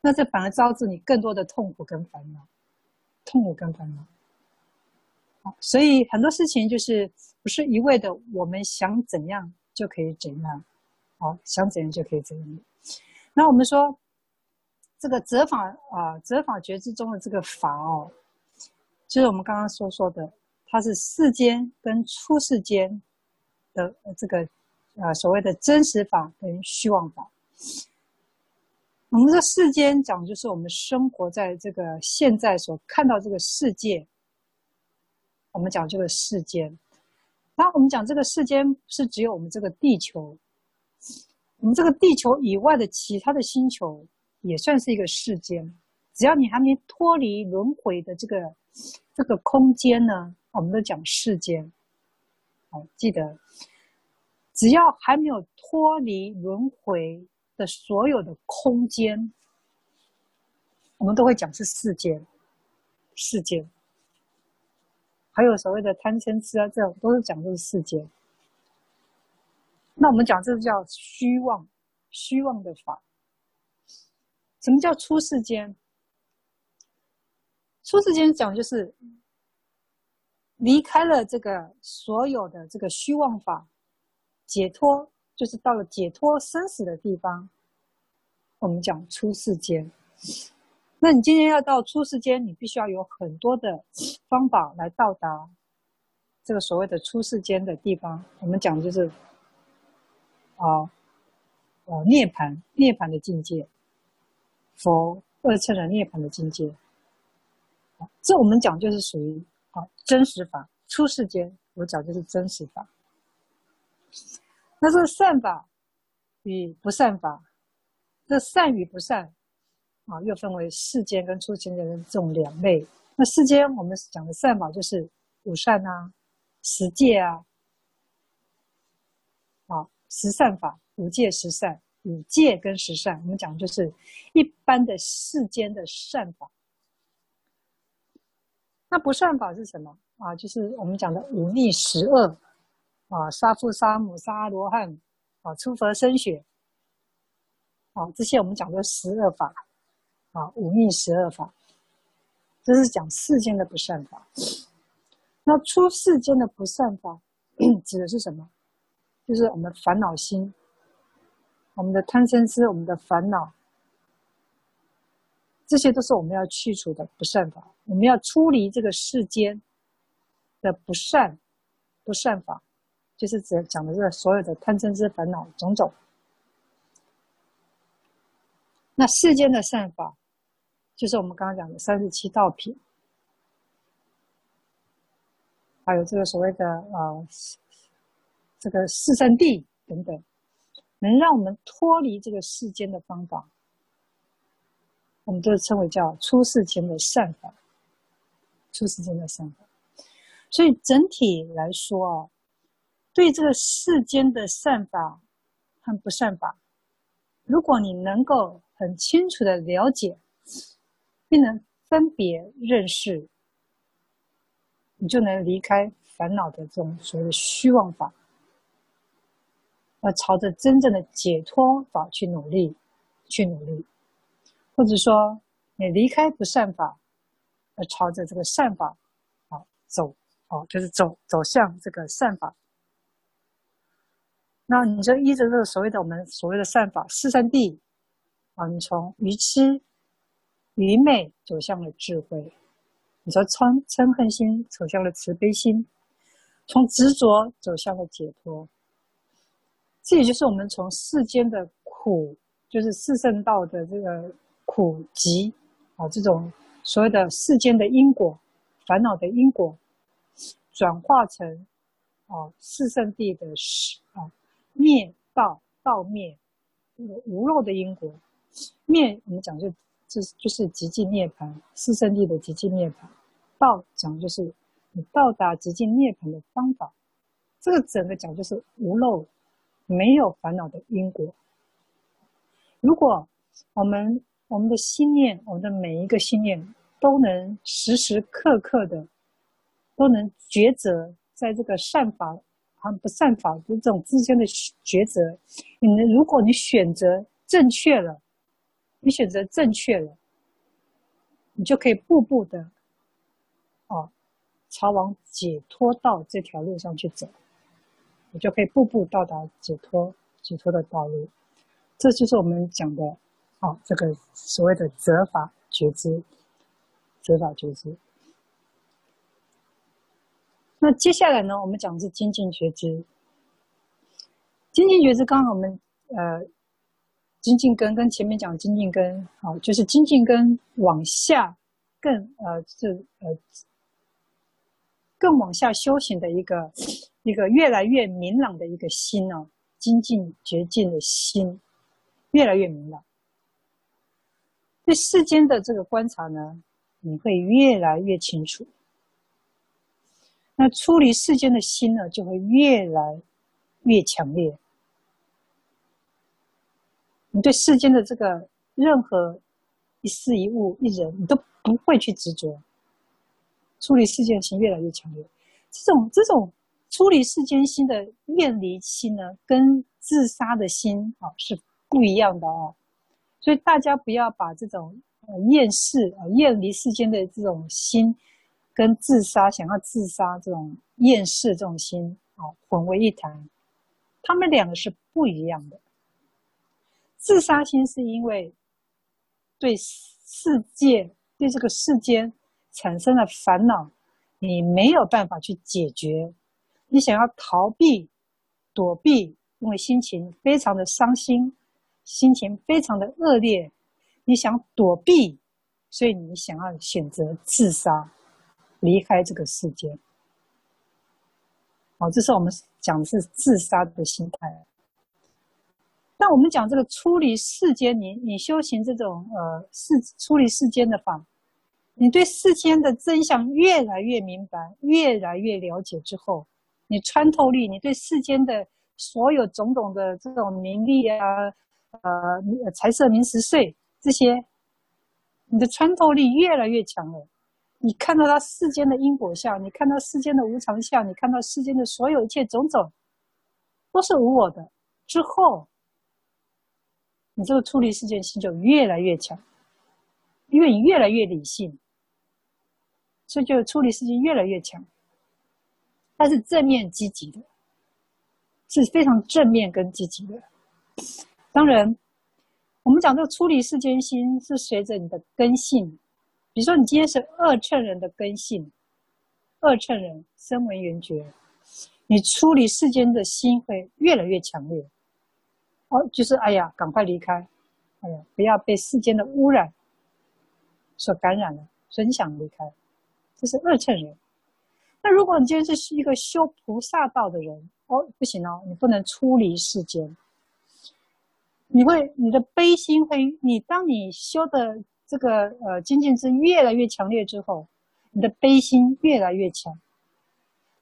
那这反而招致你更多的痛苦跟烦恼，痛苦跟烦恼。所以很多事情就是不是一味的我们想怎样就可以怎样，好，想怎样就可以怎样。那我们说这个择法啊，择法觉知中的这个法哦。就是我们刚刚所说的，它是世间跟出世间的这个呃所谓的真实法跟虚妄法。我们这世间讲就是我们生活在这个现在所看到这个世界，我们讲这个世间。那我们讲这个世间是只有我们这个地球，我们这个地球以外的其他的星球也算是一个世间，只要你还没脱离轮回的这个。这个空间呢，我们都讲世间。好，记得，只要还没有脱离轮回的所有的空间，我们都会讲是世间。世间，还有所谓的贪嗔痴啊，这种都是讲的是世间。那我们讲这叫虚妄，虚妄的法。什么叫出世间？出世间讲就是离开了这个所有的这个虚妄法，解脱就是到了解脱生死的地方。我们讲出世间，那你今天要到出世间，你必须要有很多的方法来到达这个所谓的出世间的地方。我们讲就是啊，呃，涅槃，涅槃的境界，佛二乘的涅槃的境界。这我们讲就是属于啊真实法，出世间我讲就是真实法。那这个善法与不善法，这善与不善啊，又分为世间跟出世间的这种两类。那世间我们讲的善法就是五善啊、十戒啊，啊十善法、五戒、十善、五戒跟十善，我们讲的就是一般的世间的善法。那不善法是什么啊？就是我们讲的五逆十恶啊，杀父杀母杀罗汉啊，出佛身血啊，这些我们讲的十恶法啊，五逆十恶法，这是讲世间的不善法。那出世间的不善法指的是什么？就是我们的烦恼心，我们的贪嗔痴，我们的烦恼。这些都是我们要去除的不善法，我们要出离这个世间的不善、不善法，就是指讲的这个所有的贪嗔痴烦恼种种。那世间的善法，就是我们刚刚讲的三十七道品，还有这个所谓的呃这个四圣谛等等，能让我们脱离这个世间的方法。我们都称为叫出世间的善法，出世间的善法。所以整体来说啊，对这个世间的善法和不善法，如果你能够很清楚的了解，并能分别认识，你就能离开烦恼的这种所谓的虚妄法，而朝着真正的解脱法去努力，去努力。或者说，你离开不善法，而朝着这个善法，啊走，哦，就是走走向这个善法。那你就依着这个所谓的我们所谓的善法四圣谛，啊，你从愚痴、愚昧走向了智慧，你从嗔嗔恨心走向了慈悲心，从执着走向了解脱。这也就是我们从世间的苦，就是四圣道的这个。苦集啊，这种所谓的世间的因果、烦恼的因果，转化成啊四圣谛的啊灭道道灭，这个无漏的因果，灭我们讲就就就是极尽涅槃，四圣谛的极尽涅槃。道讲就是你到达极尽涅槃的方法。这个整个讲就是无漏，没有烦恼的因果。如果我们我们的心念，我们的每一个心念都能时时刻刻的都能抉择，在这个善法和不善法这种之间的抉择，你们如果你选择正确了，你选择正确了，你就可以步步的哦，朝往解脱道这条路上去走。你就可以步步到达解脱、解脱的道路，这就是我们讲的，哦，这个所谓的择法觉知，择法觉知。那接下来呢，我们讲的是精进觉知。精进觉知，刚刚我们呃，精进根跟前面讲精进根，好，就是精进根往下更呃，是呃，更往下修行的一个。一个越来越明朗的一个心哦，精进觉进的心，越来越明朗。对世间的这个观察呢，你会越来越清楚。那出离世间的心呢，就会越来越强烈。你对世间的这个任何一事一物一人，你都不会去执着。出离世间心越来越强烈，这种这种。出离世间心的远离心呢，跟自杀的心啊是不一样的哦。所以大家不要把这种呃厌世啊远离世间的这种心，跟自杀想要自杀这种厌世这种心啊混为一谈。他们两个是不一样的。自杀心是因为对世界对这个世间产生了烦恼，你没有办法去解决。你想要逃避、躲避，因为心情非常的伤心，心情非常的恶劣，你想躲避，所以你想要选择自杀，离开这个世界。好，这是我们讲的是自杀的心态。那我们讲这个出离世间，你你修行这种呃世出离世间的法，你对世间的真相越来越明白，越来越了解之后。你穿透力，你对世间的所有种种的这种名利啊，呃，财色名食睡这些，你的穿透力越来越强了。你看到他世间的因果相，你看到世间的无常相，你看到世间的所有一切种种，都是无我的。之后，你这个处理世间心就越来越强，因为你越来越理性，所以就处理世间越来越强。它是正面积极的，是非常正面跟积极的。当然，我们讲这个处理世间心是随着你的根性，比如说你今天是二乘人的根性，二乘人声闻缘觉，你出离世间的心会越来越强烈。哦，就是哎呀，赶快离开，哎呀，不要被世间的污染所感染了，很想离开。这是二乘人。那如果你今天是一个修菩萨道的人，哦，不行哦，你不能出离世间。你会，你的悲心会，你当你修的这个呃精进是越来越强烈之后，你的悲心越来越强。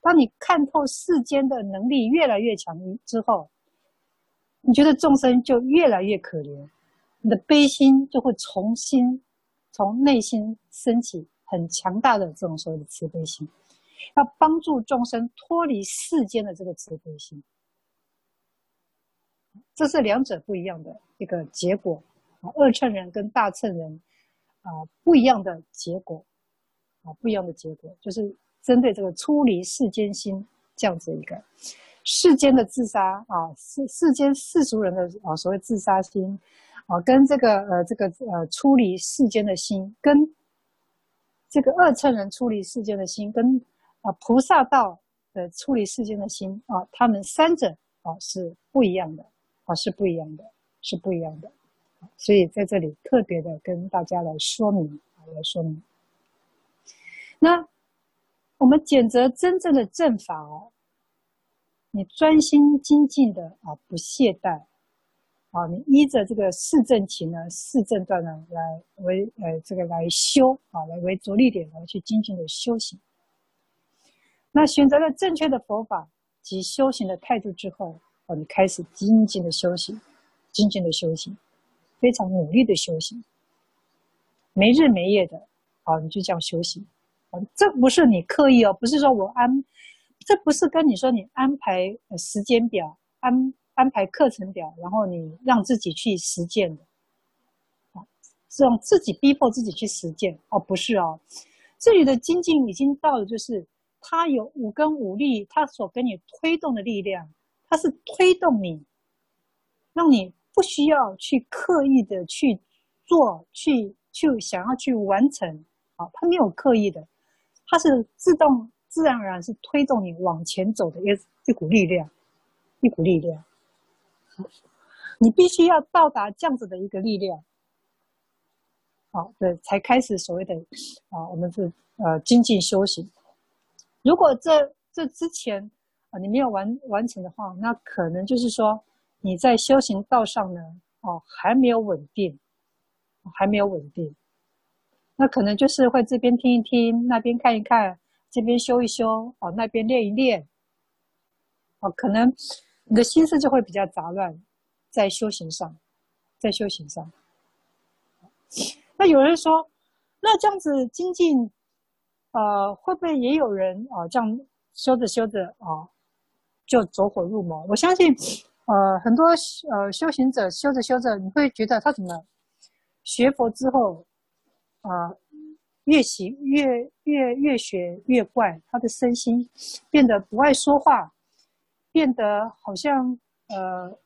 当你看透世间的能力越来越强之后，你觉得众生就越来越可怜，你的悲心就会重新从内心升起很强大的这种所谓的慈悲心。要帮助众生脱离世间的这个慈悲心，这是两者不一样的一个结果啊。二乘人跟大乘人啊不一样的结果啊，不一样的结果，就是针对这个出离世间心这样子一个世间的自杀啊，世世间世俗人的啊所谓自杀心啊，跟这个呃这个呃出离世间的心，跟这个二乘人出离世间的心跟。啊，菩萨道的出离世间的心啊，他们三者啊是不一样的啊，是不一样的，是不一样的。所以在这里特别的跟大家来说明啊，来说明。那我们选择真正的正法哦，你专心精进的啊，不懈怠啊，你依着这个四正勤呢、四正断呢来为呃这个来修啊，来为着力点来去精进的修行。那选择了正确的佛法及修行的态度之后，哦，你开始精进的修行，精进的修行，非常努力的修行，没日没夜的，好，你就这样修行。啊这不是你刻意哦，不是说我安，这不是跟你说你安排时间表、安安排课程表，然后你让自己去实践的，啊，是让自己逼迫自己去实践哦，不是哦，这里的精进已经到了，就是他有五根五力，他所给你推动的力量，他是推动你，让你不需要去刻意的去做，去去想要去完成，啊，它没有刻意的。它是自动、自然而然是推动你往前走的一一股力量，一股力量。你必须要到达这样子的一个力量，好，对，才开始所谓的啊，我们是呃精进修行。如果这这之前啊你没有完完成的话，那可能就是说你在修行道上呢，哦还没有稳定，还没有稳定。那可能就是会这边听一听，那边看一看，这边修一修，哦，那边练一练，哦，可能你的心思就会比较杂乱，在修行上，在修行上。那有人说，那这样子精进，呃，会不会也有人啊、这样修着修着啊、就走火入魔？我相信，呃，很多呃修行者修着修着，你会觉得他怎么学佛之后。啊，越学越越越学越怪，他的身心变得不爱说话，变得好像呃，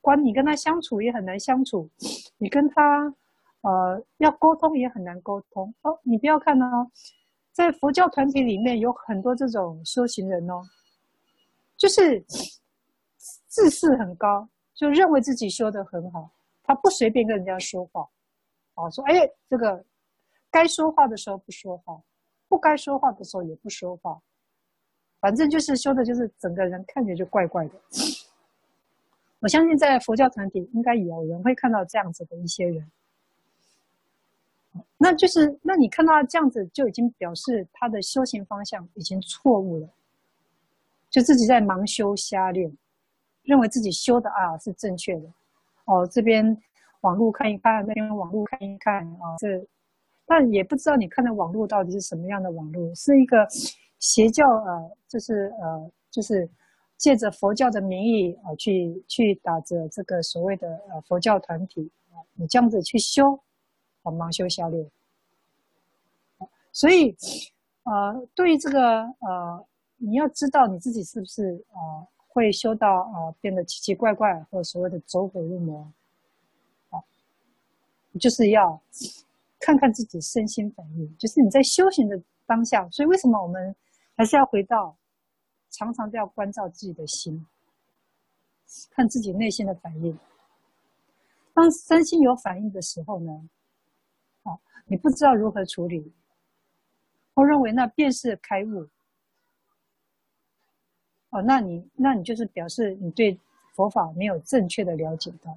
关你跟他相处也很难相处，你跟他呃要沟通也很难沟通。哦，你不要看哦，在佛教团体里面有很多这种修行人哦，就是自视很高，就认为自己修得很好，他不随便跟人家说话。啊，说哎，这个该说话的时候不说话，不该说话的时候也不说话，反正就是修的，就是整个人看起来就怪怪的。我相信在佛教团体应该有人会看到这样子的一些人，那就是那你看到这样子，就已经表示他的修行方向已经错误了，就自己在盲修瞎练，认为自己修的啊是正确的，哦这边。网络看一看，那边网络看一看啊，这，但也不知道你看的网络到底是什么样的网络，是一个邪教呃，就是呃，就是借着佛教的名义啊，去去打着这个所谓的呃佛教团体啊，你这样子去修，啊，盲修瞎练。所以呃，对于这个呃，你要知道你自己是不是呃会修到呃变得奇奇怪怪，或者所谓的走火入魔。啊就是要看看自己身心反应，就是你在修行的当下。所以为什么我们还是要回到，常常都要关照自己的心，看自己内心的反应。当身心有反应的时候呢，啊，你不知道如何处理，我认为那便是开悟。哦，那你那你就是表示你对佛法没有正确的了解到。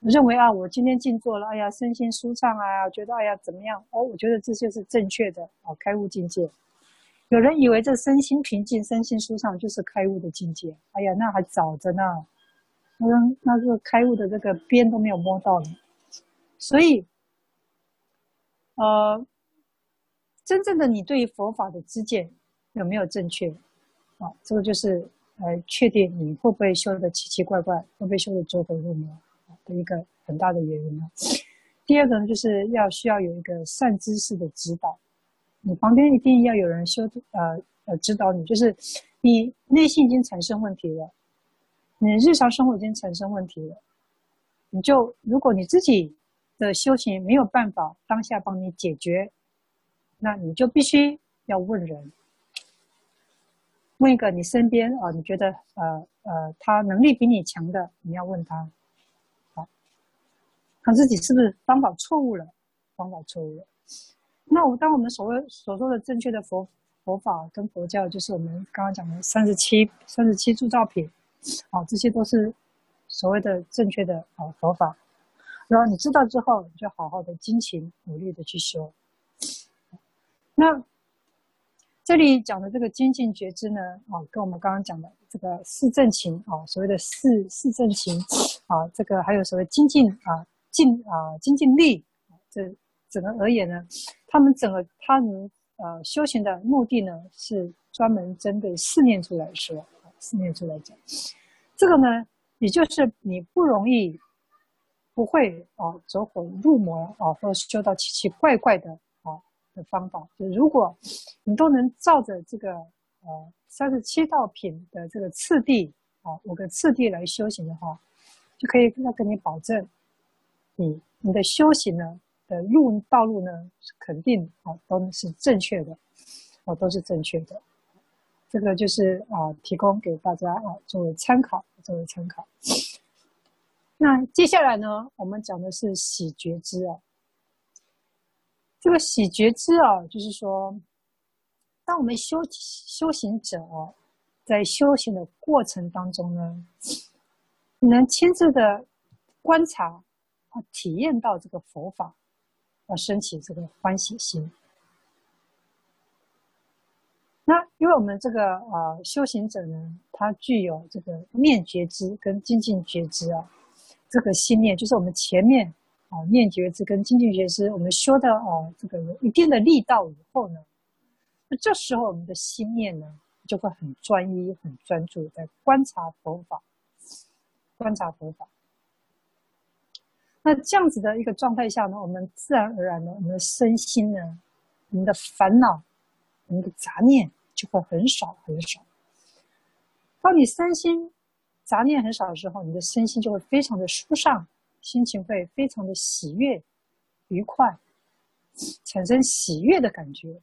认为啊，我今天静坐了，哎呀，身心舒畅啊，觉得哎呀怎么样？哦，我觉得这就是正确的啊，开悟境界。有人以为这身心平静、身心舒畅就是开悟的境界，哎呀，那还早着呢。那那个开悟的这个边都没有摸到呢。所以，呃，真正的你对于佛法的知见有没有正确？啊，这个就是来确定你会不会修得奇奇怪怪，会不会修得走火入魔。的一个很大的原因呢。第二个呢，就是要需要有一个善知识的指导，你旁边一定要有人修呃呃指导你，就是你内心已经产生问题了，你日常生活已经产生问题了，你就如果你自己的修行没有办法当下帮你解决，那你就必须要问人，问一个你身边啊、你觉得呃呃他能力比你强的，你要问他。看自己是不是方法错误了，方法错误了。那我当我们所谓所说的正确的佛佛法跟佛教，就是我们刚刚讲的三十七三十七诸造品啊，这些都是所谓的正确的啊佛法。然后你知道之后，你就好好的精勤努力的去修。那这里讲的这个精进觉知呢，啊，跟我们刚刚讲的这个四正勤啊，所谓的四四正勤啊，这个还有所谓精进啊，进啊精进力，这整个而言呢，他们整个他们呃修行的目的呢，是专门针对四念处来说，四念处来讲，这个呢，也就是你不容易不会啊走火入魔啊，或者是修到奇奇怪怪的。的方法，就如果你都能照着这个呃三十七道品的这个次第啊五个次第来修行的话，就可以要跟你保证，你你的修行呢的路道路呢是肯定啊都是正确的，啊都是正确的，这个就是啊提供给大家啊作为参考，作为参考。那接下来呢，我们讲的是喜觉知啊。这个喜觉知啊，就是说，当我们修修行者，在修行的过程当中呢，能亲自的观察和，体验到这个佛法，而，升起这个欢喜心。那因为我们这个啊修行者呢，他具有这个念觉知跟精进觉知啊，这个心念就是我们前面。啊，念觉知跟精进觉知，我们说的哦，这个有一定的力道以后呢，那这时候我们的心念呢，就会很专一、很专注在观察佛法，观察佛法。那这样子的一个状态下呢，我们自然而然的，我们的身心呢，我们的烦恼、我们的杂念就会很少很少。当你身心杂念很少的时候，你的身心就会非常的舒畅。心情会非常的喜悦、愉快，产生喜悦的感觉。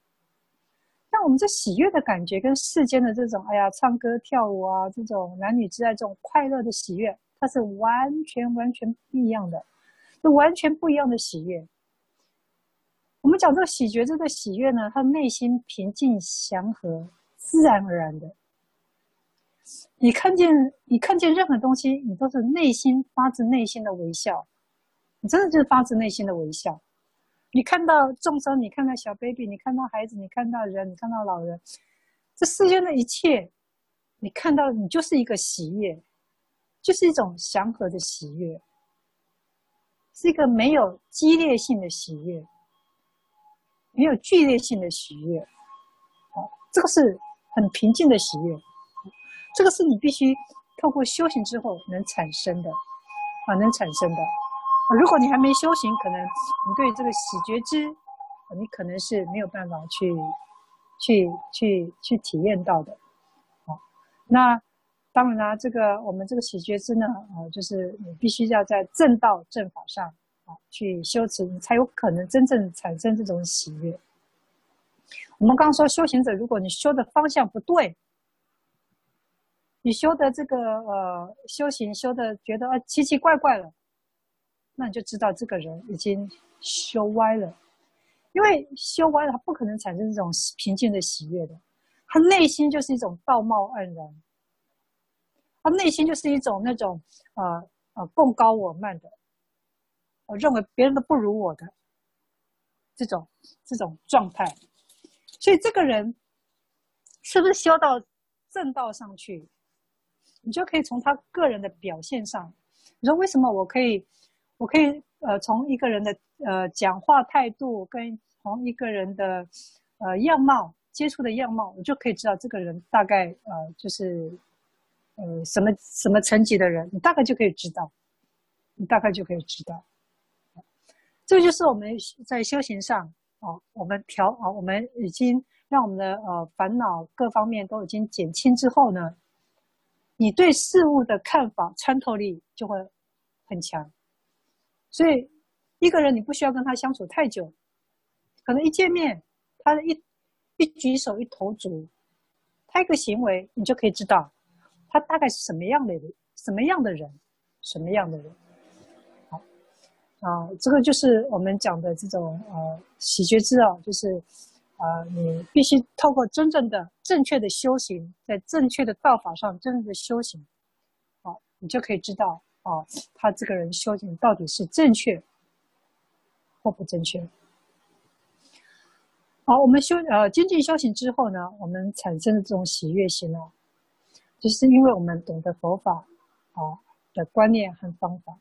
那我们这喜悦的感觉跟世间的这种哎呀唱歌跳舞啊，这种男女之爱这种快乐的喜悦，它是完全完全不一样的，是完全不一样的喜悦。我们讲这个喜觉这个喜悦呢，它内心平静祥和，自然而然的。你看见你看见任何东西，你都是内心发自内心的微笑，你真的就是发自内心的微笑。你看到众生，你看到小 baby，你看到孩子，你看到人，你看到老人，这世间的一切，你看到你就是一个喜悦，就是一种祥和的喜悦，是一个没有激烈性的喜悦，没有剧烈性的喜悦，好，这个是很平静的喜悦。这个是你必须透过修行之后能产生的，啊，能产生的。如果你还没修行，可能你对这个喜觉知，你可能是没有办法去，去，去，去体验到的。好，那当然啦，这个我们这个喜觉知呢，啊，就是你必须要在正道正法上啊去修持，你才有可能真正产生这种喜悦。我们刚刚说修行者，如果你修的方向不对。你修的这个呃修行修的觉得啊奇奇怪怪了，那你就知道这个人已经修歪了，因为修歪了他不可能产生这种平静的喜悦的，他内心就是一种道貌岸然，他内心就是一种那种呃呃贡高我慢的，我认为别人都不如我的这种这种状态，所以这个人是不是修到正道上去？你就可以从他个人的表现上，你说为什么我可以，我可以呃从一个人的呃讲话态度跟从一个人的呃样貌接触的样貌，我就可以知道这个人大概呃就是呃什么什么层级的人，你大概就可以知道，你大概就可以知道，这就是我们在修行上啊，我们调啊，我们已经让我们的呃烦恼各方面都已经减轻之后呢。你对事物的看法穿透力就会很强，所以一个人你不需要跟他相处太久，可能一见面，他的一一举手一投足，他一个行为，你就可以知道他大概是什么样的人，什么样的人，什么样的人。好，啊，这个就是我们讲的这种呃喜觉知啊，就是。啊、你必须透过真正的、正确的修行，在正确的道法上真正的修行，好你就可以知道哦，他这个人修行到底是正确或不正确。好，我们修呃精进修行之后呢，我们产生的这种喜悦心呢，就是因为我们懂得佛法啊的观念和方法，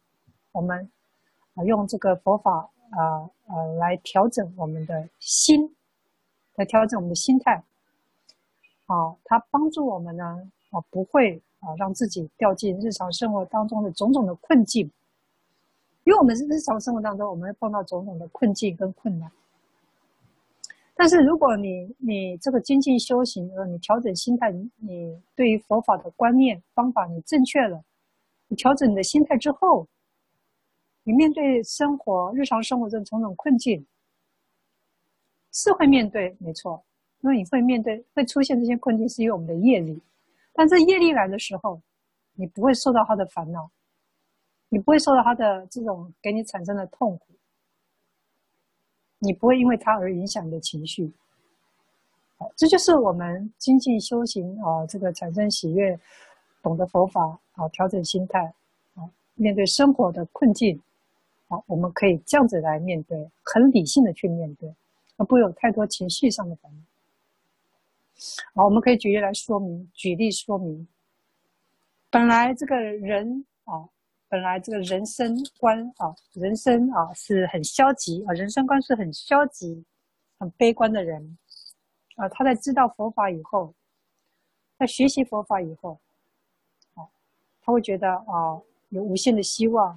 我们啊用这个佛法啊呃来调整我们的心，来调整我们的心态，啊，它帮助我们呢啊不会啊让自己掉进日常生活当中的种种的困境，因为我们是日常生活当中我们会碰到种种的困境跟困难。但是如果你你这个精进修行，呃，你调整心态，你对于佛法的观念方法你正确了，你调整你的心态之后，你面对生活日常生活这种种困境，是会面对，没错，因为你会面对会出现这些困境，是因为我们的业力，但这业力来的时候，你不会受到他的烦恼，你不会受到他的这种给你产生的痛苦。你不会因为他而影响你的情绪，这就是我们精进修行啊，这个产生喜悦，懂得佛法啊，调整心态啊，面对生活的困境，啊，我们可以这样子来面对，很理性的去面对，而不会有太多情绪上的烦恼。好，我们可以举例来说明，举例说明，本来这个人啊。本来这个人生观啊，人生啊是很消极啊，人生观是很消极、很悲观的人啊。他在知道佛法以后，在学习佛法以后，啊，他会觉得啊有无限的希望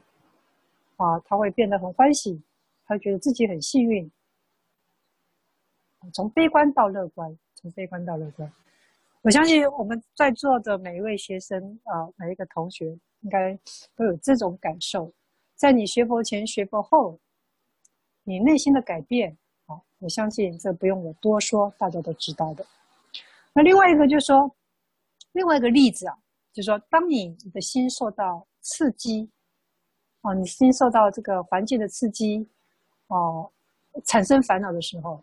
啊，他会变得很欢喜，他觉得自己很幸运。从悲观到乐观，从悲观到乐观，我相信我们在座的每一位学生啊，每一个同学。应该都有这种感受，在你学佛前、学佛后，你内心的改变啊，我相信这不用我多说，大家都知道的。那另外一个就是说，另外一个例子啊，就是说，当你的心受到刺激，啊，你心受到这个环境的刺激，哦，产生烦恼的时候，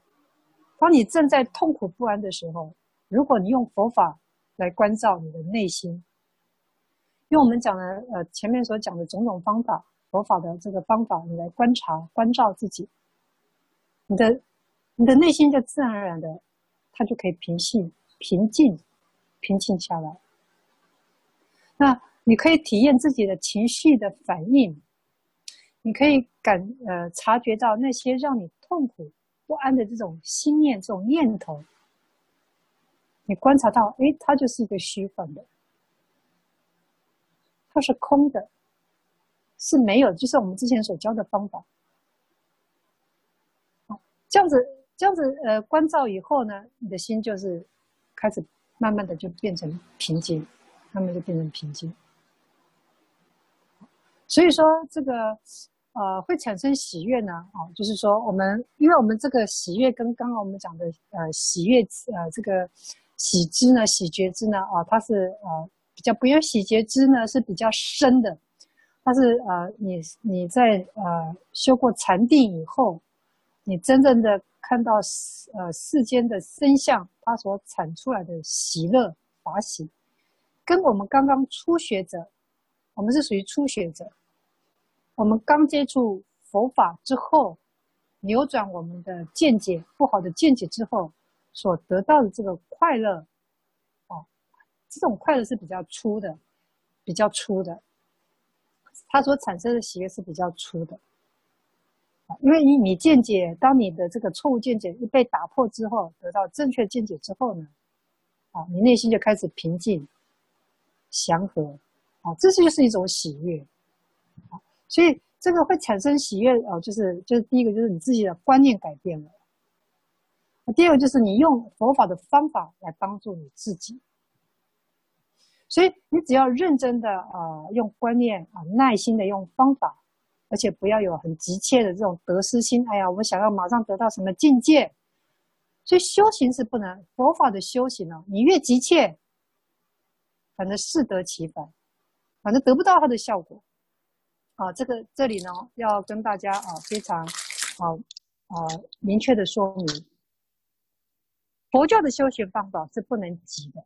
当你正在痛苦不安的时候，如果你用佛法来关照你的内心。用我们讲的呃前面所讲的种种方法，佛法的这个方法，你来观察关照自己，你的你的内心就自然而然的，它就可以平息平静平静下来。那你可以体验自己的情绪的反应，你可以感呃察觉到那些让你痛苦不安的这种心念这种念头，你观察到，诶，它就是一个虚幻的。它是空的，是没有，就是我们之前所教的方法。这样子，这样子，呃，关照以后呢，你的心就是开始慢慢的就变成平静，慢慢就变成平静。所以说，这个呃会产生喜悦呢，哦，就是说我们，因为我们这个喜悦跟刚刚我们讲的呃喜悦呃这个喜知呢、喜觉知呢，啊、哦，它是呃。比较不用喜觉知呢，是比较深的，但是呃，你你在呃修过禅定以后，你真正的看到呃世间的真相，它所产出来的喜乐法喜，跟我们刚刚初学者，我们是属于初学者，我们刚接触佛法之后，扭转我们的见解，不好的见解之后，所得到的这个快乐。这种快乐是比较粗的，比较粗的，它所产生的喜悦是比较粗的，因为你你见解，当你的这个错误见解一被打破之后，得到正确见解之后呢，啊，你内心就开始平静、祥和，啊，这就是一种喜悦，所以这个会产生喜悦，哦，就是就是第一个就是你自己的观念改变了，第二个就是你用佛法的方法来帮助你自己。所以你只要认真的啊、用观念啊，耐心的用方法，而且不要有很急切的这种得失心。哎呀，我想要马上得到什么境界，所以修行是不能佛法的修行呢。你越急切，反正适得其反，反正得不到它的效果。啊，这个这里呢，要跟大家啊非常啊啊明确的说明，佛教的修行方法是不能急的，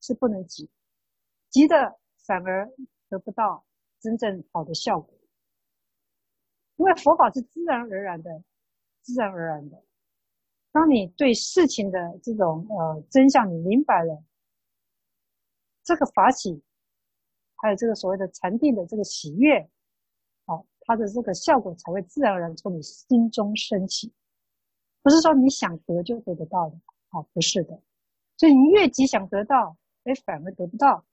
是不能急。急的反而得不到真正好的效果。因为佛法是自然而然的，自然而然的。当你对事情的这种呃真相你明白了，这个法喜，还有这个所谓的禅定的这个喜悦，它的这个效果才会自然而然从你心中升起，不是说你想得就得得到的，啊，不是的。所以你越急想得到，哎，反而得不到，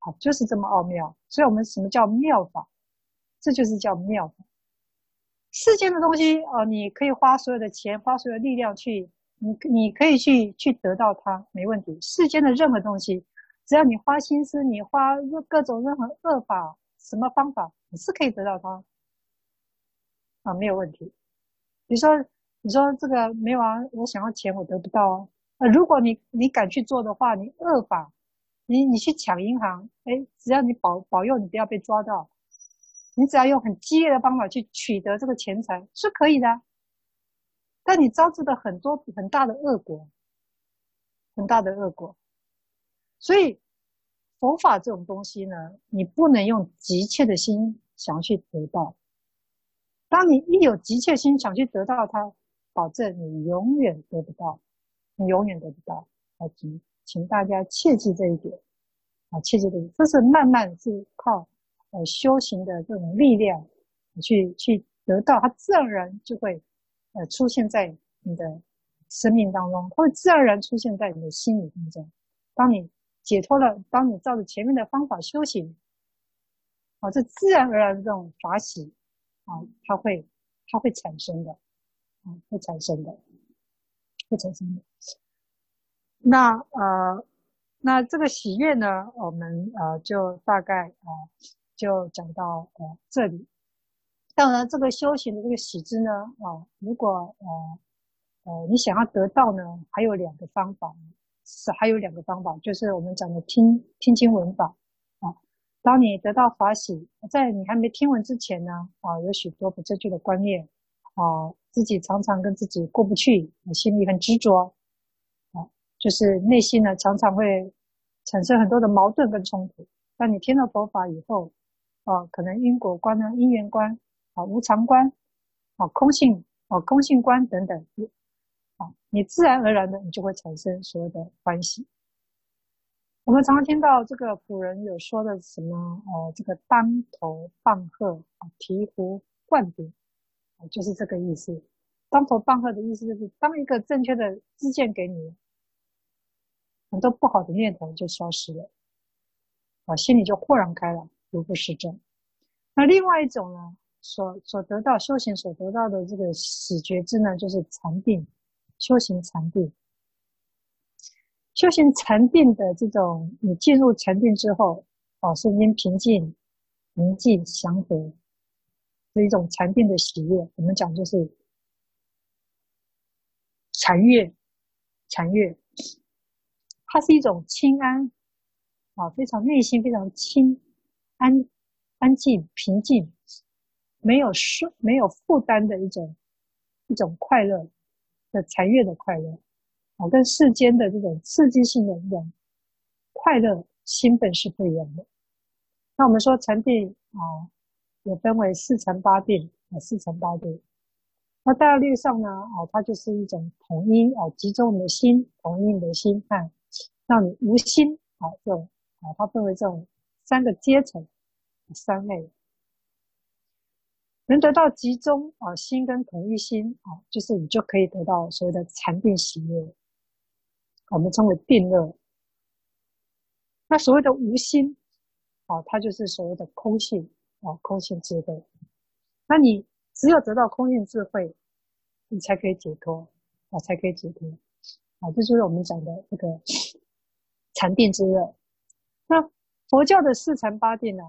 好，就是这么奥妙。所以我们什么叫妙法？这就是叫妙法。世间的东西哦，你可以花所有的钱，花所有的力量去，你你可以去去得到它，没问题。世间的任何东西，只要你花心思，你花各种任何恶法，什么方法，你是可以得到它，啊，没有问题。比如说，你说这个没有啊，我想要钱，我得不到啊。呃，如果你你敢去做的话，你恶法，你你去抢银行，哎，只要你保保佑你不要被抓到。你只要用很激烈的方法去取得这个钱财是可以的，但你招致的很多很大的恶果，很大的恶果。所以佛法这种东西呢，你不能用急切的心想要去得到。当你一有急切心想去得到它，保证你永远得不到，你永远得不到。啊，请请大家切记这一点啊，切记这一点，这是慢慢是靠。呃，修行的这种力量，去去得到，它自然而然就会呃出现在你的生命当中，它会自然而然出现在你的心里当中。当你解脱了，当你照着前面的方法修行，啊，这自然而然的这种法喜啊，它会它会产生的，啊，会产生的，会产生的。那呃，那这个喜悦呢，我们呃就大概啊。呃就讲到呃这里，当然这个修行的这个喜知呢，啊、如果呃呃你想要得到呢，还有两个方法，是还有两个方法，就是我们讲的听听经闻法。当你得到法喜，在你还没听闻之前呢，啊，有许多不正确的观念啊，自己常常跟自己过不去，心里很执着啊，就是内心呢常常会产生很多的矛盾跟冲突。当你听了佛法以后，啊，可能因果观呢，因缘观，啊，无常观，啊，空性，啊，空性观等等，啊，你自然而然的，你就会产生所谓的欢喜。我们常常听到这个古人有说的什么，呃，这个当头棒喝，醍醐灌顶，就是这个意思。当头棒喝的意思就是，当一个正确的知见给你，很多不好的念头就消失了，啊，心里就豁然开朗。如不实证，那另外一种呢，所所得到修行所得到的这个喜觉知呢，就是禅定，修行禅定，修行禅定的这种，你进入禅定之后，哦，身心平静、宁静、祥和，是一种禅定的喜悦。我们讲就是禅悦，禅悦，它是一种清安，啊，非常内心非常轻。安安静、平静，没有负没有负担的一种一种快乐的禅悦的快乐，啊，跟世间的这种刺激性的这种快乐兴奋是不一样的。那我们说禅定啊，也分为四禅八定啊，四禅八定。那大略上呢，啊，它就是一种统一啊，集中你的心，统一你的心态，让你无心啊，就啊，它分为这种。三个阶层，三类，能得到集中啊心跟统一心啊，就是你就可以得到所谓的禅定喜悦，我们称为定乐。那所谓的无心啊，它就是所谓的空性啊，空性智慧。那你只有得到空性智慧，你才可以解脱啊，才可以解脱啊，这就是我们讲的这个禅定之乐。那佛教的四禅八定呢？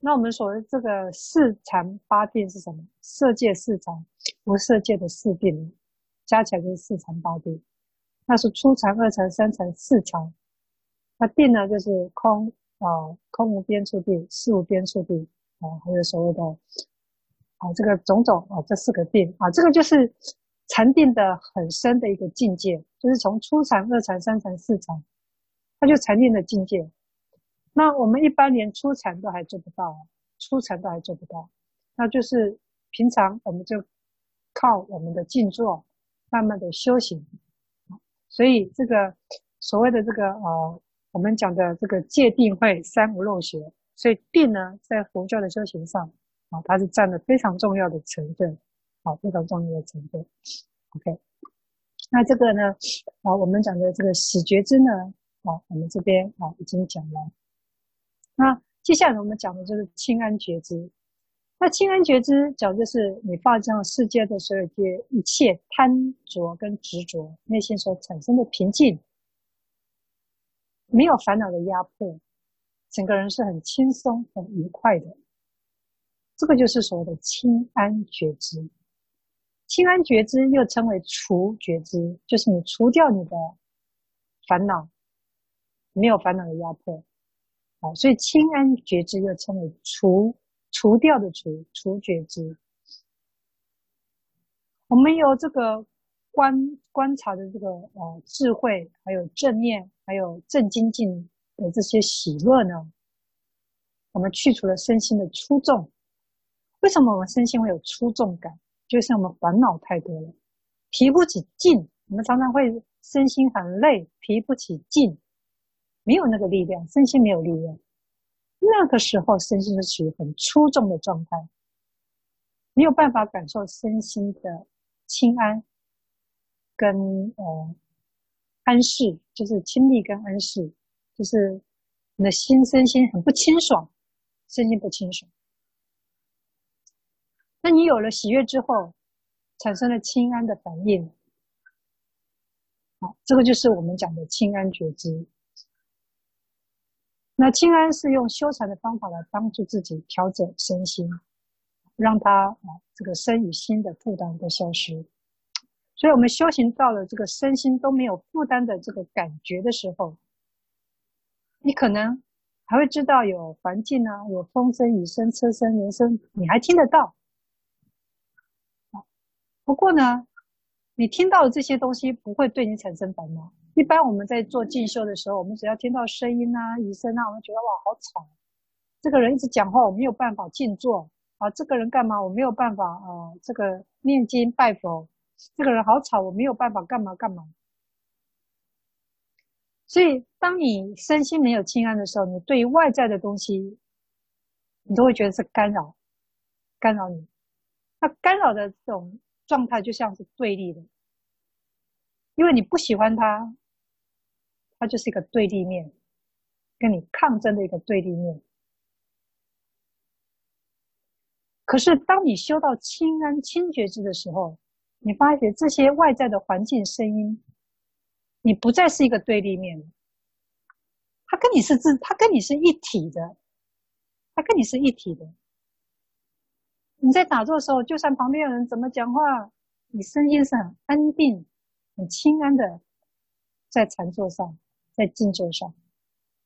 那我们所谓这个四禅八定是什么？色界四禅，无色界的四定，加起来就是四禅八定。那是初禅、二禅、三禅、四禅。那定呢，就是空啊、空无边处定，识无边处定啊，还有所谓的啊，这个种种啊，这四个定啊，这个就是禅定的很深的一个境界，就是从初禅、二禅、三禅、四禅，它就禅定的境界。那我们一般连初禅都还做不到，初禅都还做不到，那就是平常我们就靠我们的静坐，慢慢的修行。所以这个所谓的这个呃，我们讲的这个戒定慧三无漏学，所以定呢，在佛教的修行上啊，它是占了非常重要的成分，啊，非常重要的成分。OK，那这个呢，啊，我们讲的这个始觉支呢，啊，我们这边啊已经讲了。那接下来我们讲的就是轻安觉知。那清安觉知讲的就是你放下世界的所有一切贪着跟执着，内心所产生的平静，没有烦恼的压迫，整个人是很轻松、很愉快的。这个就是所谓的清安觉知。清安觉知又称为除觉知，就是你除掉你的烦恼，没有烦恼的压迫。好，所以清安觉知又称为除。除掉的除，除觉支。我们有这个观观察的这个呃智慧，还有正念，还有正精进的这些喜乐呢，我们去除了身心的粗重。为什么我们身心会有粗重感？就是我们烦恼太多了，提不起劲。我们常常会身心很累，提不起劲，没有那个力量，身心没有力量。那个时候，身心是处于很粗重的状态，没有办法感受身心的清安跟呃安适，就是轻利跟安适，就是你的心身心很不清爽，身心不清爽。那你有了喜悦之后，产生了清安的反应，好，这个就是我们讲的清安觉知。那轻安是用修禅的方法来帮助自己调整身心，让他啊这个身与心的负担都消失。所以，我们修行到了这个身心都没有负担的这个感觉的时候，你可能还会知道有环境啊，有风声、雨声、车声、人声，你还听得到。不过呢，你听到的这些东西不会对你产生烦恼。一般我们在做静修的时候，我们只要听到声音啊、雨声啊，我们觉得哇，好吵！这个人一直讲话，我没有办法静坐啊。这个人干嘛？我没有办法啊。这个念经拜佛，这个人好吵，我没有办法干嘛干嘛。所以，当你身心没有清安的时候，你对于外在的东西，你都会觉得是干扰，干扰你。那干扰的这种状态，就像是对立的，因为你不喜欢他。它就是一个对立面，跟你抗争的一个对立面。可是，当你修到清安清觉支的时候，你发觉这些外在的环境声音，你不再是一个对立面了，它跟你是自，它跟你是一体的，它跟你是一体的。你在打坐的时候，就算旁边有人怎么讲话，你声音是很安定、很清安的，在禅坐上。在竞争上，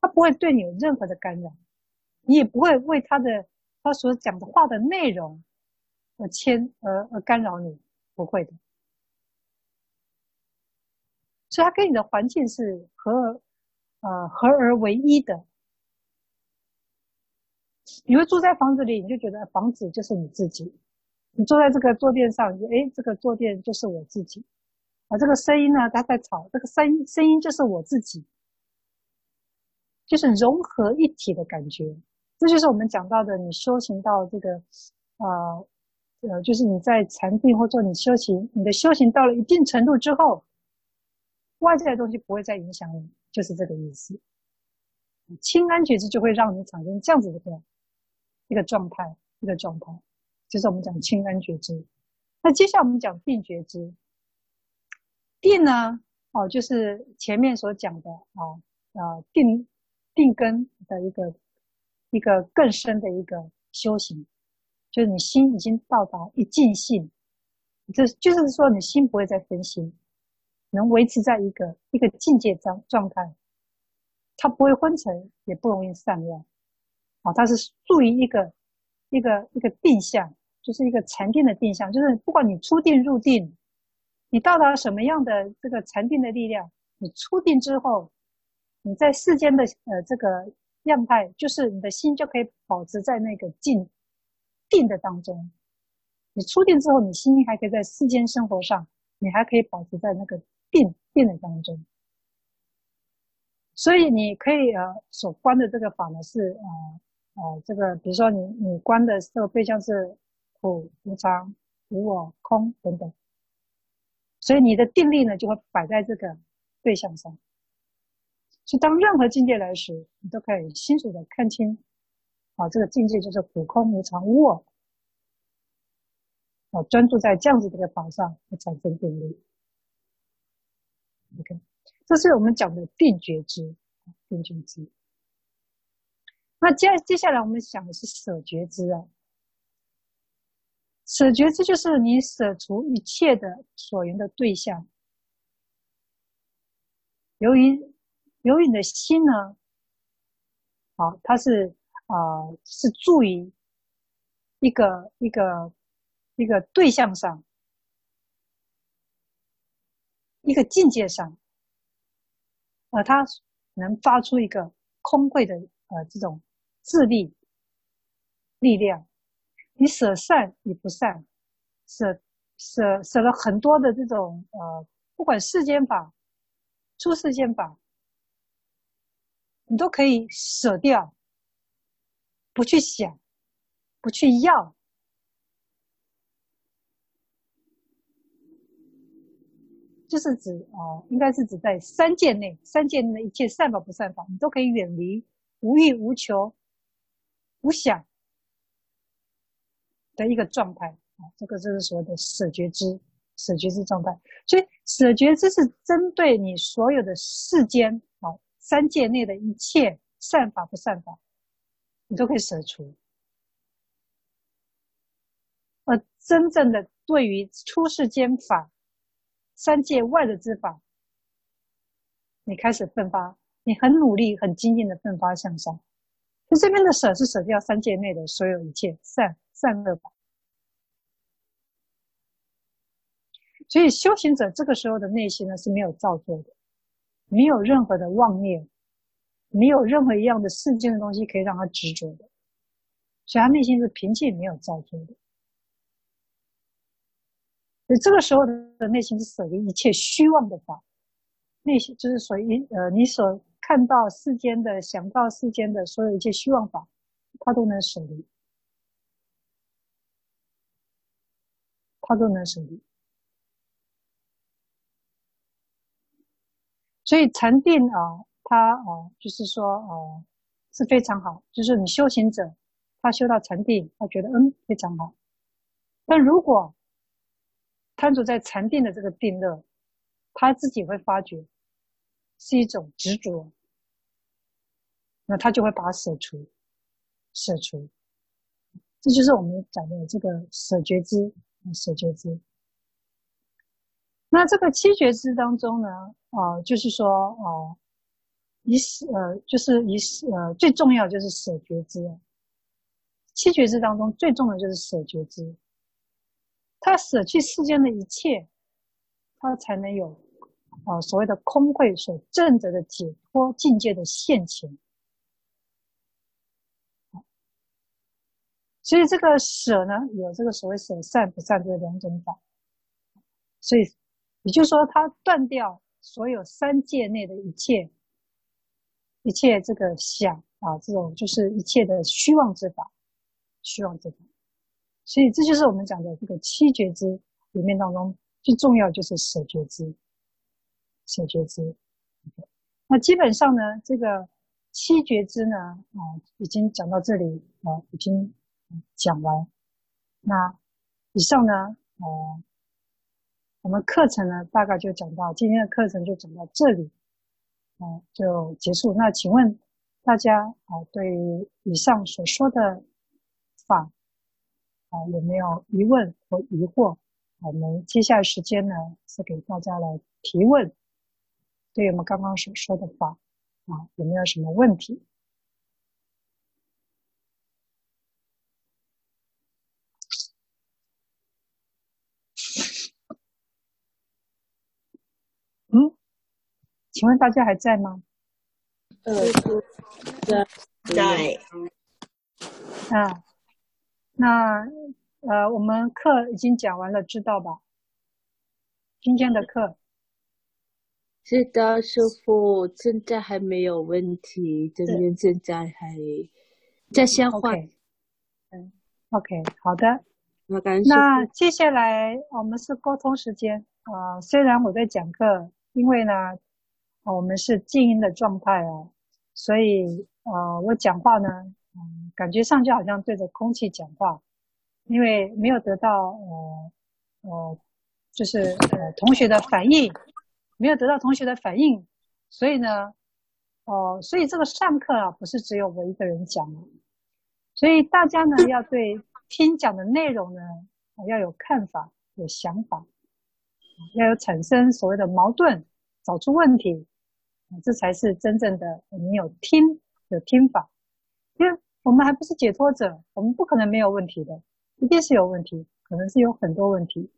他不会对你有任何的干扰，你也不会为他的他所讲的话的内容而牵而而干扰你，不会的。所以，他跟你的环境是合而呃合而为一的。你会住在房子里，你就觉得房子就是你自己；你坐在这个坐垫上，你就诶，这个坐垫就是我自己。啊，这个声音呢，它在吵，这个声音声音就是我自己。就是融合一体的感觉，这就是我们讲到的。你修行到这个，呃，呃，就是你在禅定或者你修行，你的修行到了一定程度之后，外在的东西不会再影响你，就是这个意思。轻安觉知就会让你产生这样子的一个一个状态，一个状态，就是我们讲轻安觉知。那接下来我们讲定觉知，定呢，哦，就是前面所讲的啊，呃，定。定根的一个一个更深的一个修行，就是你心已经到达一尽性，这就是说你心不会再分心，能维持在一个一个境界状状态，它不会昏沉，也不容易散乱，啊，它是属于一个一个一个定向，就是一个禅定的定向，就是不管你出定入定，你到达什么样的这个禅定的力量，你出定之后。你在世间的呃这个样态，就是你的心就可以保持在那个静定的当中。你出定之后，你心还可以在世间生活上，你还可以保持在那个定定的当中。所以你可以呃所观的这个法呢是呃呃这个，比如说你你观的这个对象是苦、无常、无我、空等等，所以你的定力呢就会摆在这个对象上。所以当任何境界来时，你都可以清楚的看清，啊，这个境界就是苦、空、无常、我。啊，专注在这样子的一个法上，会产生定力。OK，这是我们讲的定觉知，定觉知。那接接下来我们讲的是舍觉知啊。舍觉知就是你舍除一切的所缘的对象。由于由于你的心呢，啊，它是啊、是注于一个一个。一个对象上，一个境界上，呃，它能发出一个空慧的呃这种自力力量。你舍善与不善，舍舍舍了很多的这种呃，不管世间法、出世间法，你都可以舍掉，不去想，不去要。就是指哦，应该是指在三界内，三界内一切善法不善法，你都可以远离，无欲无求、无想的一个状态啊。这个就是所谓的舍觉知，舍觉知状态。所以舍觉知是针对你所有的世间，三界内的一切善法不善法，你都可以舍除。而真正的对于出世间法。三界外的之法，你开始奋发，你很努力、很精进的奋发向上。就这边的舍是舍掉三界内的所有一切善善恶法。所以修行者这个时候的内心呢是没有造作的，没有任何的妄念，没有任何一样的世间的东西可以让他执着的，所以他内心是平静、没有造作的。所以这个时候的内心是舍离一切虚妄的法，内心就是属于呃你所看到世间的、想到世间的所有一切虚妄法，他都能舍离，他都能舍离。所以禅定啊，他啊就是说啊是非常好，就是你修行者，他修到禅定，他觉得嗯非常好，但如果贪着在禅定的这个定乐，他自己会发觉是一种执着，那他就会把它舍除，舍除。这就是我们讲的这个舍觉知，舍觉知。那这个七觉知当中呢，啊、就是说，哦、呃，以舍，呃，就是以舍，呃，最重要就是舍觉知。七觉知当中最重要的就是舍觉知。他舍去世间的一切，他才能有啊、所谓的空慧所证得的解脱境界的现前。所以这个舍呢，有这个所谓舍善不善这两种法。所以也就是说，他断掉所有三界内的一切一切这个想啊，这种就是一切的虚妄之法，虚妄之法。所以这就是我们讲的这个七觉知里面当中最重要就是舍觉知，舍觉知。那基本上呢，这个七觉知呢，啊，已经讲到这里啊，已经讲完。那以上呢，呃，我们课程呢大概就讲到今天的课程就讲到这里，啊，就结束。那请问大家啊，对于以上所说的法，啊，有没有疑问和疑惑？我们接下来时间呢，是给大家来提问。对我们刚刚所说的话，啊，有没有什么问题？嗯，请问大家还在吗？呃，是。在。啊，那呃，我们课已经讲完了，知道吧？今天的课。知道，师傅，现在还没有问题，这边现在还在消化。嗯，OK，好的。那那接下来我们是沟通时间啊、呃。虽然我在讲课，因为呢，我们是静音的状态哦，所以呃，我讲话呢，嗯，感觉上就好像对着空气讲话，因为没有得到呃呃，就是呃同学的反应。没有得到同学的反应，所以呢，哦、呃，所以这个上课啊，不是只有我一个人讲，所以大家呢要对听讲的内容呢，要有看法、有想法，要有产生所谓的矛盾，找出问题，这才是真正的我们有听有听法，因为我们还不是解脱者，我们不可能没有问题的，一定是有问题，可能是有很多问题。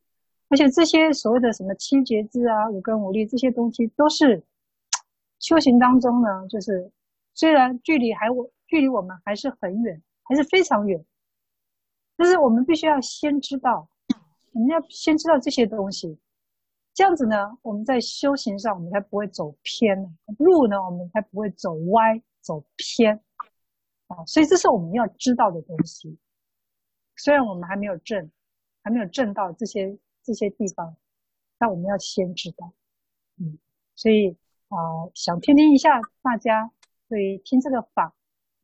而且这些所谓的什么七觉支啊、五根五力这些东西，都是修行当中呢，就是虽然距离还我距离我们还是很远，还是非常远，但是我们必须要先知道，我们要先知道这些东西，这样子呢，我们在修行上我们才不会走偏，路呢我们才不会走歪、走偏啊。所以这是我们要知道的东西，虽然我们还没有证，还没有证到这些。这些地方，但我们要先知道，嗯，所以啊、想听听一下大家对于听这个法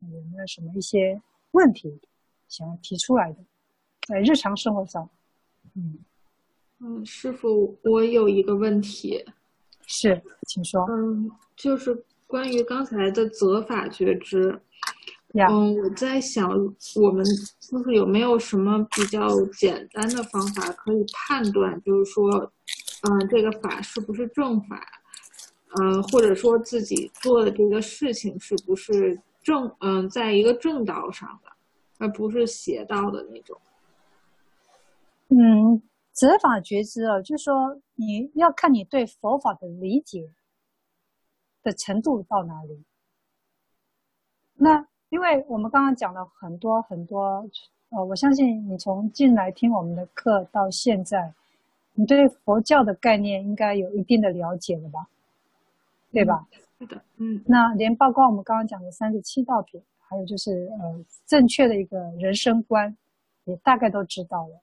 有没有什么一些问题想要提出来的，在日常生活上，嗯嗯，师傅，我有一个问题，是，请说，嗯，就是关于刚才的责法觉知。嗯，我在想，我们就是有没有什么比较简单的方法可以判断，就是说，嗯，这个法是不是正法，嗯，或者说自己做的这个事情是不是正，嗯，在一个正道上的，而不是邪道的那种。嗯，择法觉知啊，就是说你要看你对佛法的理解的程度到哪里，那。因为我们刚刚讲了很多很多，呃，我相信你从进来听我们的课到现在，你对佛教的概念应该有一定的了解了吧？对吧？是的，嗯。那连包括我们刚刚讲的三十七道品，还有就是呃正确的一个人生观，也大概都知道了。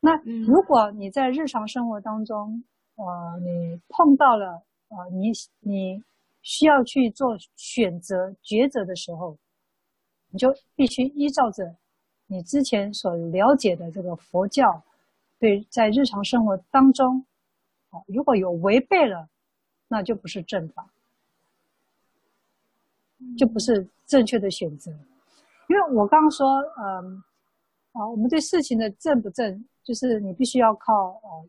那如果你在日常生活当中，呃，你碰到了呃，你你。需要去做选择抉择的时候，你就必须依照着你之前所了解的这个佛教，对，在日常生活当中，啊，如果有违背了，那就不是正法，就不是正确的选择。因为我刚刚说，嗯，啊，我们对事情的正不正，就是你必须要靠呃，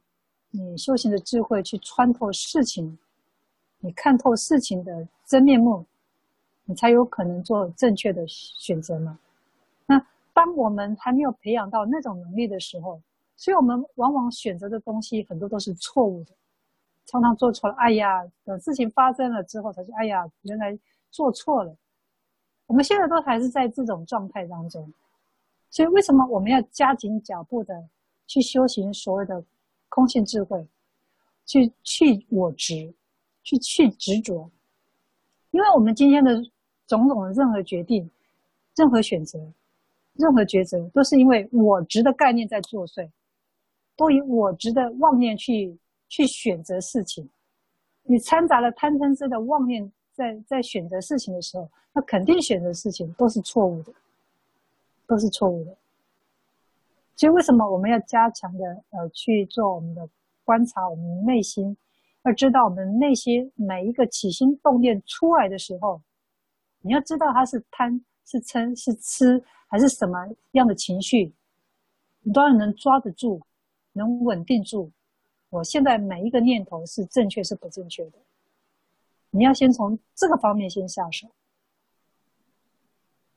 你修行的智慧去穿透事情。你看透事情的真面目，你才有可能做正确的选择嘛。那当我们还没有培养到那种能力的时候，所以我们往往选择的东西很多都是错误的，常常做错了。哎呀，等事情发生了之后才说，哎呀，原来做错了。我们现在都还是在这种状态当中，所以为什么我们要加紧脚步的去修行所谓的空性智慧，去去我执？去去执着，因为我们今天的种种的任何决定、任何选择、任何抉择，都是因为我执的概念在作祟，都以我执的妄念去去选择事情。你掺杂了贪嗔痴的妄念在在选择事情的时候，那肯定选择事情都是错误的，都是错误的。所以为什么我们要加强的呃去做我们的观察，我们内心？要知道我们内心每一个起心动念出来的时候，你要知道它是贪、是嗔、是痴，还是什么样的情绪，你都要能抓得住，能稳定住。我现在每一个念头是正确是不正确的，你要先从这个方面先下手。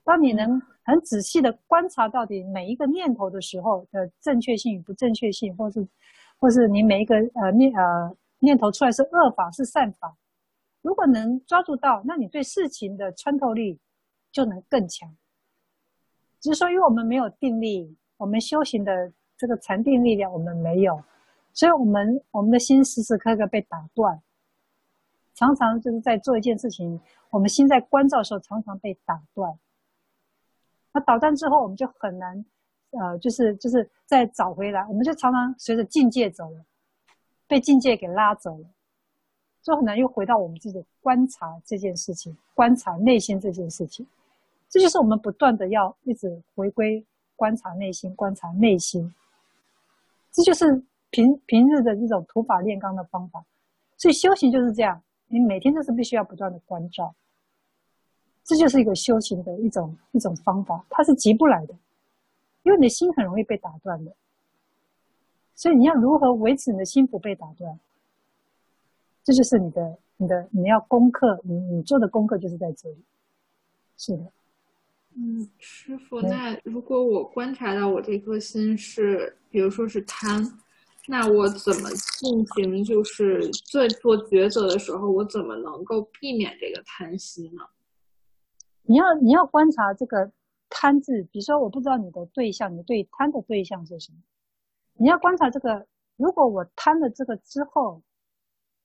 当你能很仔细的观察到底每一个念头的时候的正确性与不正确性，或是，或是你每一个呃念呃。念头出来是恶法是善法，如果能抓住到，那你对事情的穿透力就能更强。只是说，因为我们没有定力，我们修行的这个禅定力量我们没有，所以我们我们的心时时刻刻被打断，常常就是在做一件事情，我们心在关照的时候常常被打断。那捣蛋之后，我们就很难，呃，就是就是再找回来，我们就常常随着境界走了，被境界给拉走了。就很难又回到我们自己观察这件事情，观察内心这件事情，这就是我们不断的要一直回归观察内心，观察内心，这就是平平日的这种土法炼钢的方法。所以修行就是这样，你每天都是必须要不断的关照，这就是一个修行的一种一种方法，它是急不来的，因为你的心很容易被打断的，所以你要如何维持你的心不被打断？这就是你的、你的、你要功课，你你做的功课就是在这里。是的，嗯，师傅，那如果我观察到我这颗心是，比如说是贪，那我怎么进行？就是在做抉择的时候，我怎么能够避免这个贪心呢？你要你要观察这个贪字，比如说我不知道你的对象，你对贪的对象是什么？你要观察这个，如果我贪了这个之后。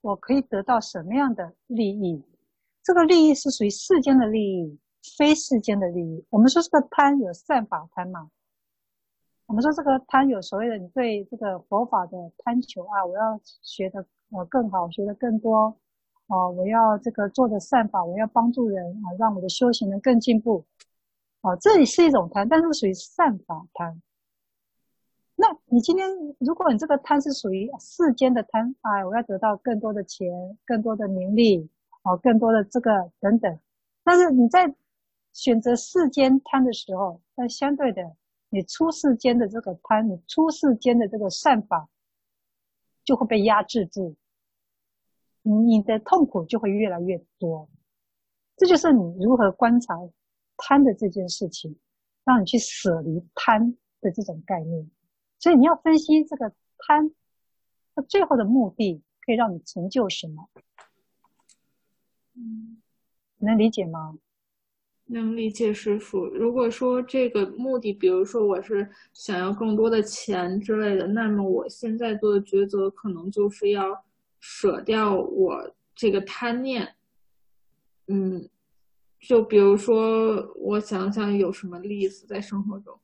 我可以得到什么样的利益？这个利益是属于世间的利益，非世间的利益。我们说这个贪有善法贪嘛？我们说这个贪有所谓的你对这个佛法的贪求啊，我要学的我更好，学的更多，哦，我要这个做的善法，我要帮助人啊，让我的修行能更进步，哦，这里是一种贪，但是属于善法贪。那你今天，如果你这个贪是属于世间的贪，哎，我要得到更多的钱、更多的名利，哦，更多的这个等等。但是你在选择世间贪的时候，那相对的，你出世间的这个贪，你出世间的这个善法，就会被压制住，你的痛苦就会越来越多。这就是你如何观察贪的这件事情，让你去舍离贪的这种概念。所以你要分析这个贪，它最后的目的可以让你成就什么？嗯，能理解吗？能理解，师傅。如果说这个目的，比如说我是想要更多的钱之类的，那么我现在做的抉择可能就是要舍掉我这个贪念。嗯，就比如说，我想想有什么例子在生活中。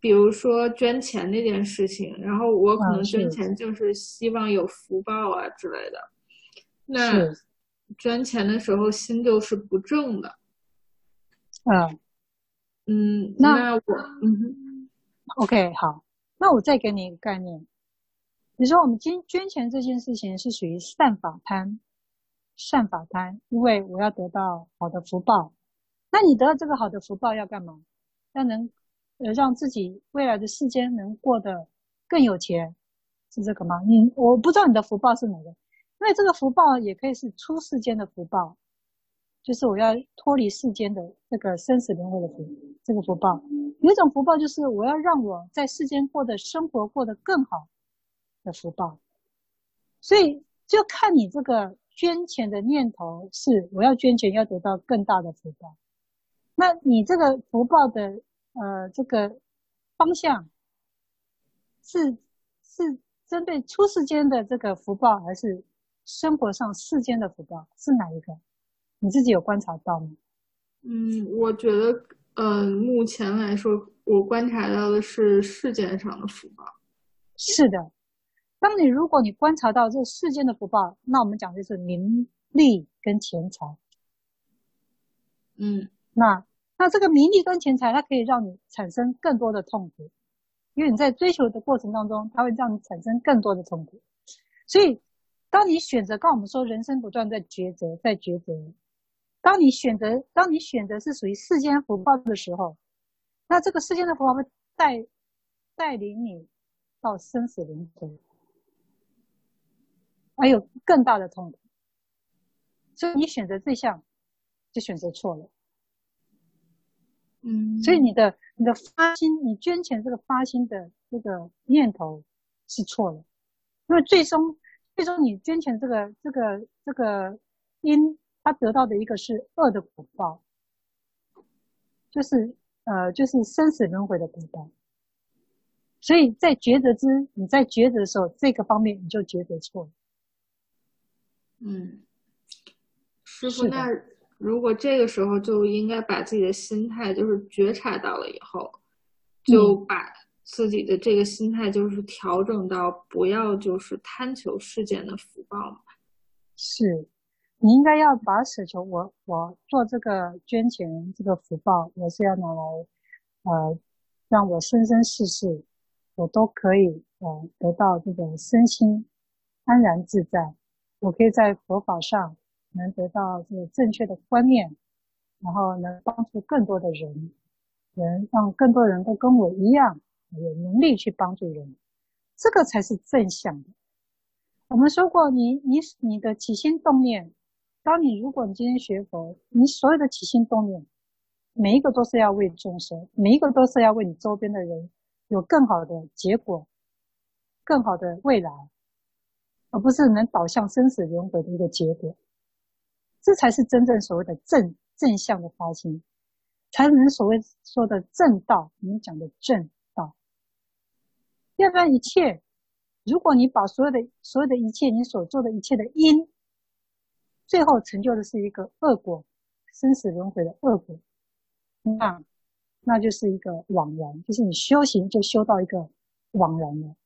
比如说捐钱那件事情，然后我可能捐钱就是希望有福报啊之类的。那捐钱的时候心就是不正的。嗯嗯，那我嗯，OK 好，那我再给你一个概念。你说我们捐捐钱这件事情是属于善法贪，善法贪，因为我要得到好的福报。那你得到这个好的福报要干嘛？要能。呃，让自己未来的世间能过得更有钱，是这个吗？你我不知道你的福报是哪个，因为这个福报也可以是出世间的福报，就是我要脱离世间的这个生死轮回的福，这个福报。有一种福报就是我要让我在世间过的生活过得更好的福报，所以就看你这个捐钱的念头是我要捐钱要得到更大的福报，那你这个福报的。呃，这个方向是是针对出世间的这个福报，还是生活上世间的福报？是哪一个？你自己有观察到吗？嗯，我觉得，嗯、呃，目前来说，我观察到的是世间上的福报。是的，当你如果你观察到这世间的福报，那我们讲的就是名利跟钱财。嗯，那。那这个名利跟钱财，它可以让你产生更多的痛苦，因为你在追求的过程当中，它会让你产生更多的痛苦。所以，当你选择，刚我们说，人生不断在抉择，在抉择。当你选择，当你选择是属于世间福报的时候，那这个世间的福报会带带领你到生死轮回，还有更大的痛苦。所以，你选择这项，就选择错了。嗯，所以你的你的发心，你捐钱这个发心的这个念头是错了，因为最终最终你捐钱这个这个这个因，他得到的一个是恶的果报，就是呃，就是生死轮回的果报。所以在抉择之，你在抉择的时候，这个方面你就抉择错了。嗯，师傅，那如果这个时候就应该把自己的心态，就是觉察到了以后，就把自己的这个心态就是调整到不要就是贪求世间的福报嘛。是，你应该要把舍求我我做这个捐钱这个福报，我是要拿来呃让我生生世世我都可以呃得到这个身心安然自在。我可以在佛法上能得到这个正确的观念，然后能帮助更多的人，能让更多人都跟我一样有能力去帮助人，这个才是正向的。我们说过你，你你的起心动念，当你如果你今天学佛，你所有的起心动念，每一个都是要为众生，每一个都是要为你周边的人有更好的结果，更好的未来。而不是能导向生死轮回的一个结果，这才是真正所谓的正正向的发心，才能所谓说的正道。我们讲的正道，要不然一切，如果你把所有的所有的一切，你所做的一切的因，最后成就的是一个恶果，生死轮回的恶果，那那就是一个枉然，就是你修行就修到一个枉然了。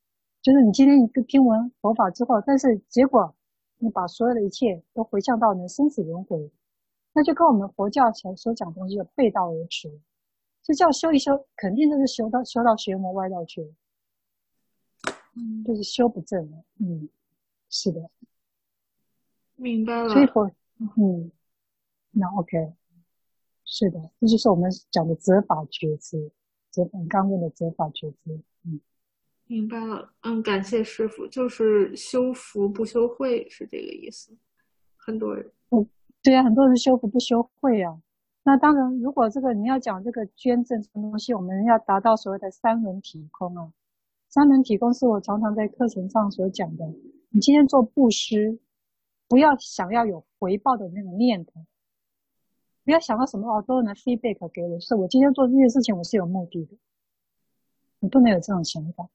就是你今天一个听闻佛法之后，但是结果你把所有的一切都回向到你的生死轮回，那就跟我们佛教所所讲的东西就背道而驰。这叫修一修，肯定就是修到修到邪魔歪道去了，嗯，就是修不正了。嗯，是的，明白了。所以佛，嗯，那 OK，是的，这就是我们讲的择法觉知，择法刚问的择法觉知，嗯。明白了，嗯，感谢师傅，就是修福不修慧是这个意思。很多人，嗯，对啊，很多人修福不修慧啊。那当然，如果这个你要讲这个捐赠这个东西，我们要达到所谓的三轮体空啊。三轮体空是我常常在课程上所讲的。你今天做布施，不要想要有回报的那个念头，不要想到什么哦，都能 feedback 给我，是我今天做这件事情我是有目的的，你不能有这种想法。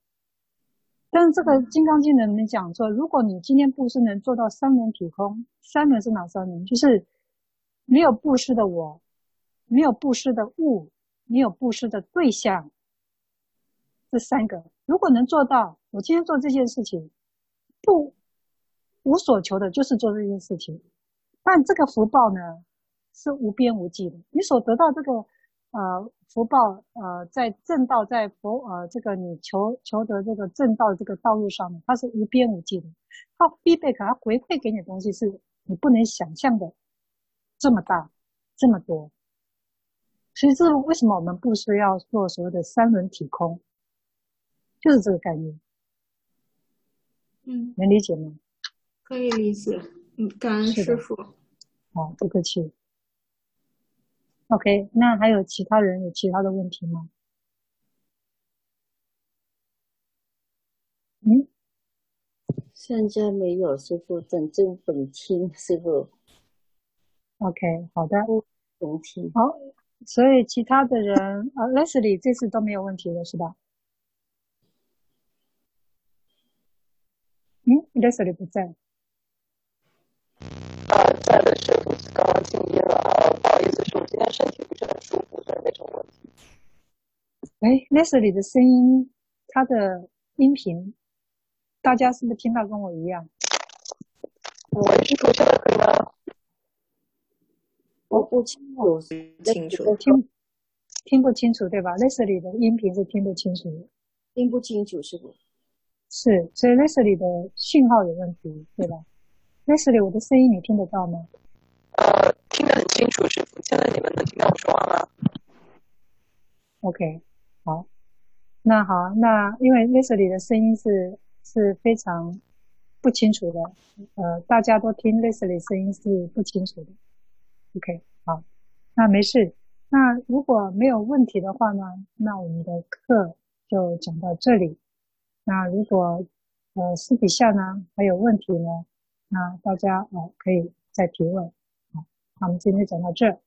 但是这个《金刚经》里面讲说，如果你今天布施能做到三轮体空，三轮是哪三轮？就是没有布施的我，没有布施的物，没有布施的对象，这三个如果能做到，我今天做这件事情，不无所求的，就是做这件事情。但这个福报呢，是无边无际的，你所得到这个。呃，福报呃，在正道，在佛呃，这个你求求得这个正道这个道路上面，它是无边无际的。它 feedback，它回馈给你的东西是你不能想象的这么大，这么多。所以这为什么我们不需要做所谓的三轮体空，就是这个概念。嗯，能理解吗？可以理解。嗯，感恩师傅。好，不客气。OK，那还有其他人有其他的问题吗？嗯，现在没有，师傅，等正本听，师傅。OK，好的，本听。好，所以其他的人，呃，Leslie 这次都没有问题了，是吧？嗯，Leslie 不在思，是我今天身体不是很舒服，的那种问题。哎，Leslie 的声音，他的音频，大家是不是听到跟我一样？我是出现的可以吗？我不清楚，清楚，听听不清楚对吧？Leslie 的音频是听不清楚的，听不清楚是不？是，所以 Leslie 的信号有问题，对吧？Leslie，我的声音你听得到吗？呃，听得很清楚，师父。现在你们？OK，好。那好，那因为 Leslie 的声音是是非常不清楚的，呃，大家都听 Leslie 声音是不清楚的。OK，好，那没事。那如果没有问题的话呢，那我们的课就讲到这里。那如果呃私底下呢还有问题呢？那大家啊，可以再提问。好，那我们今天讲到这儿。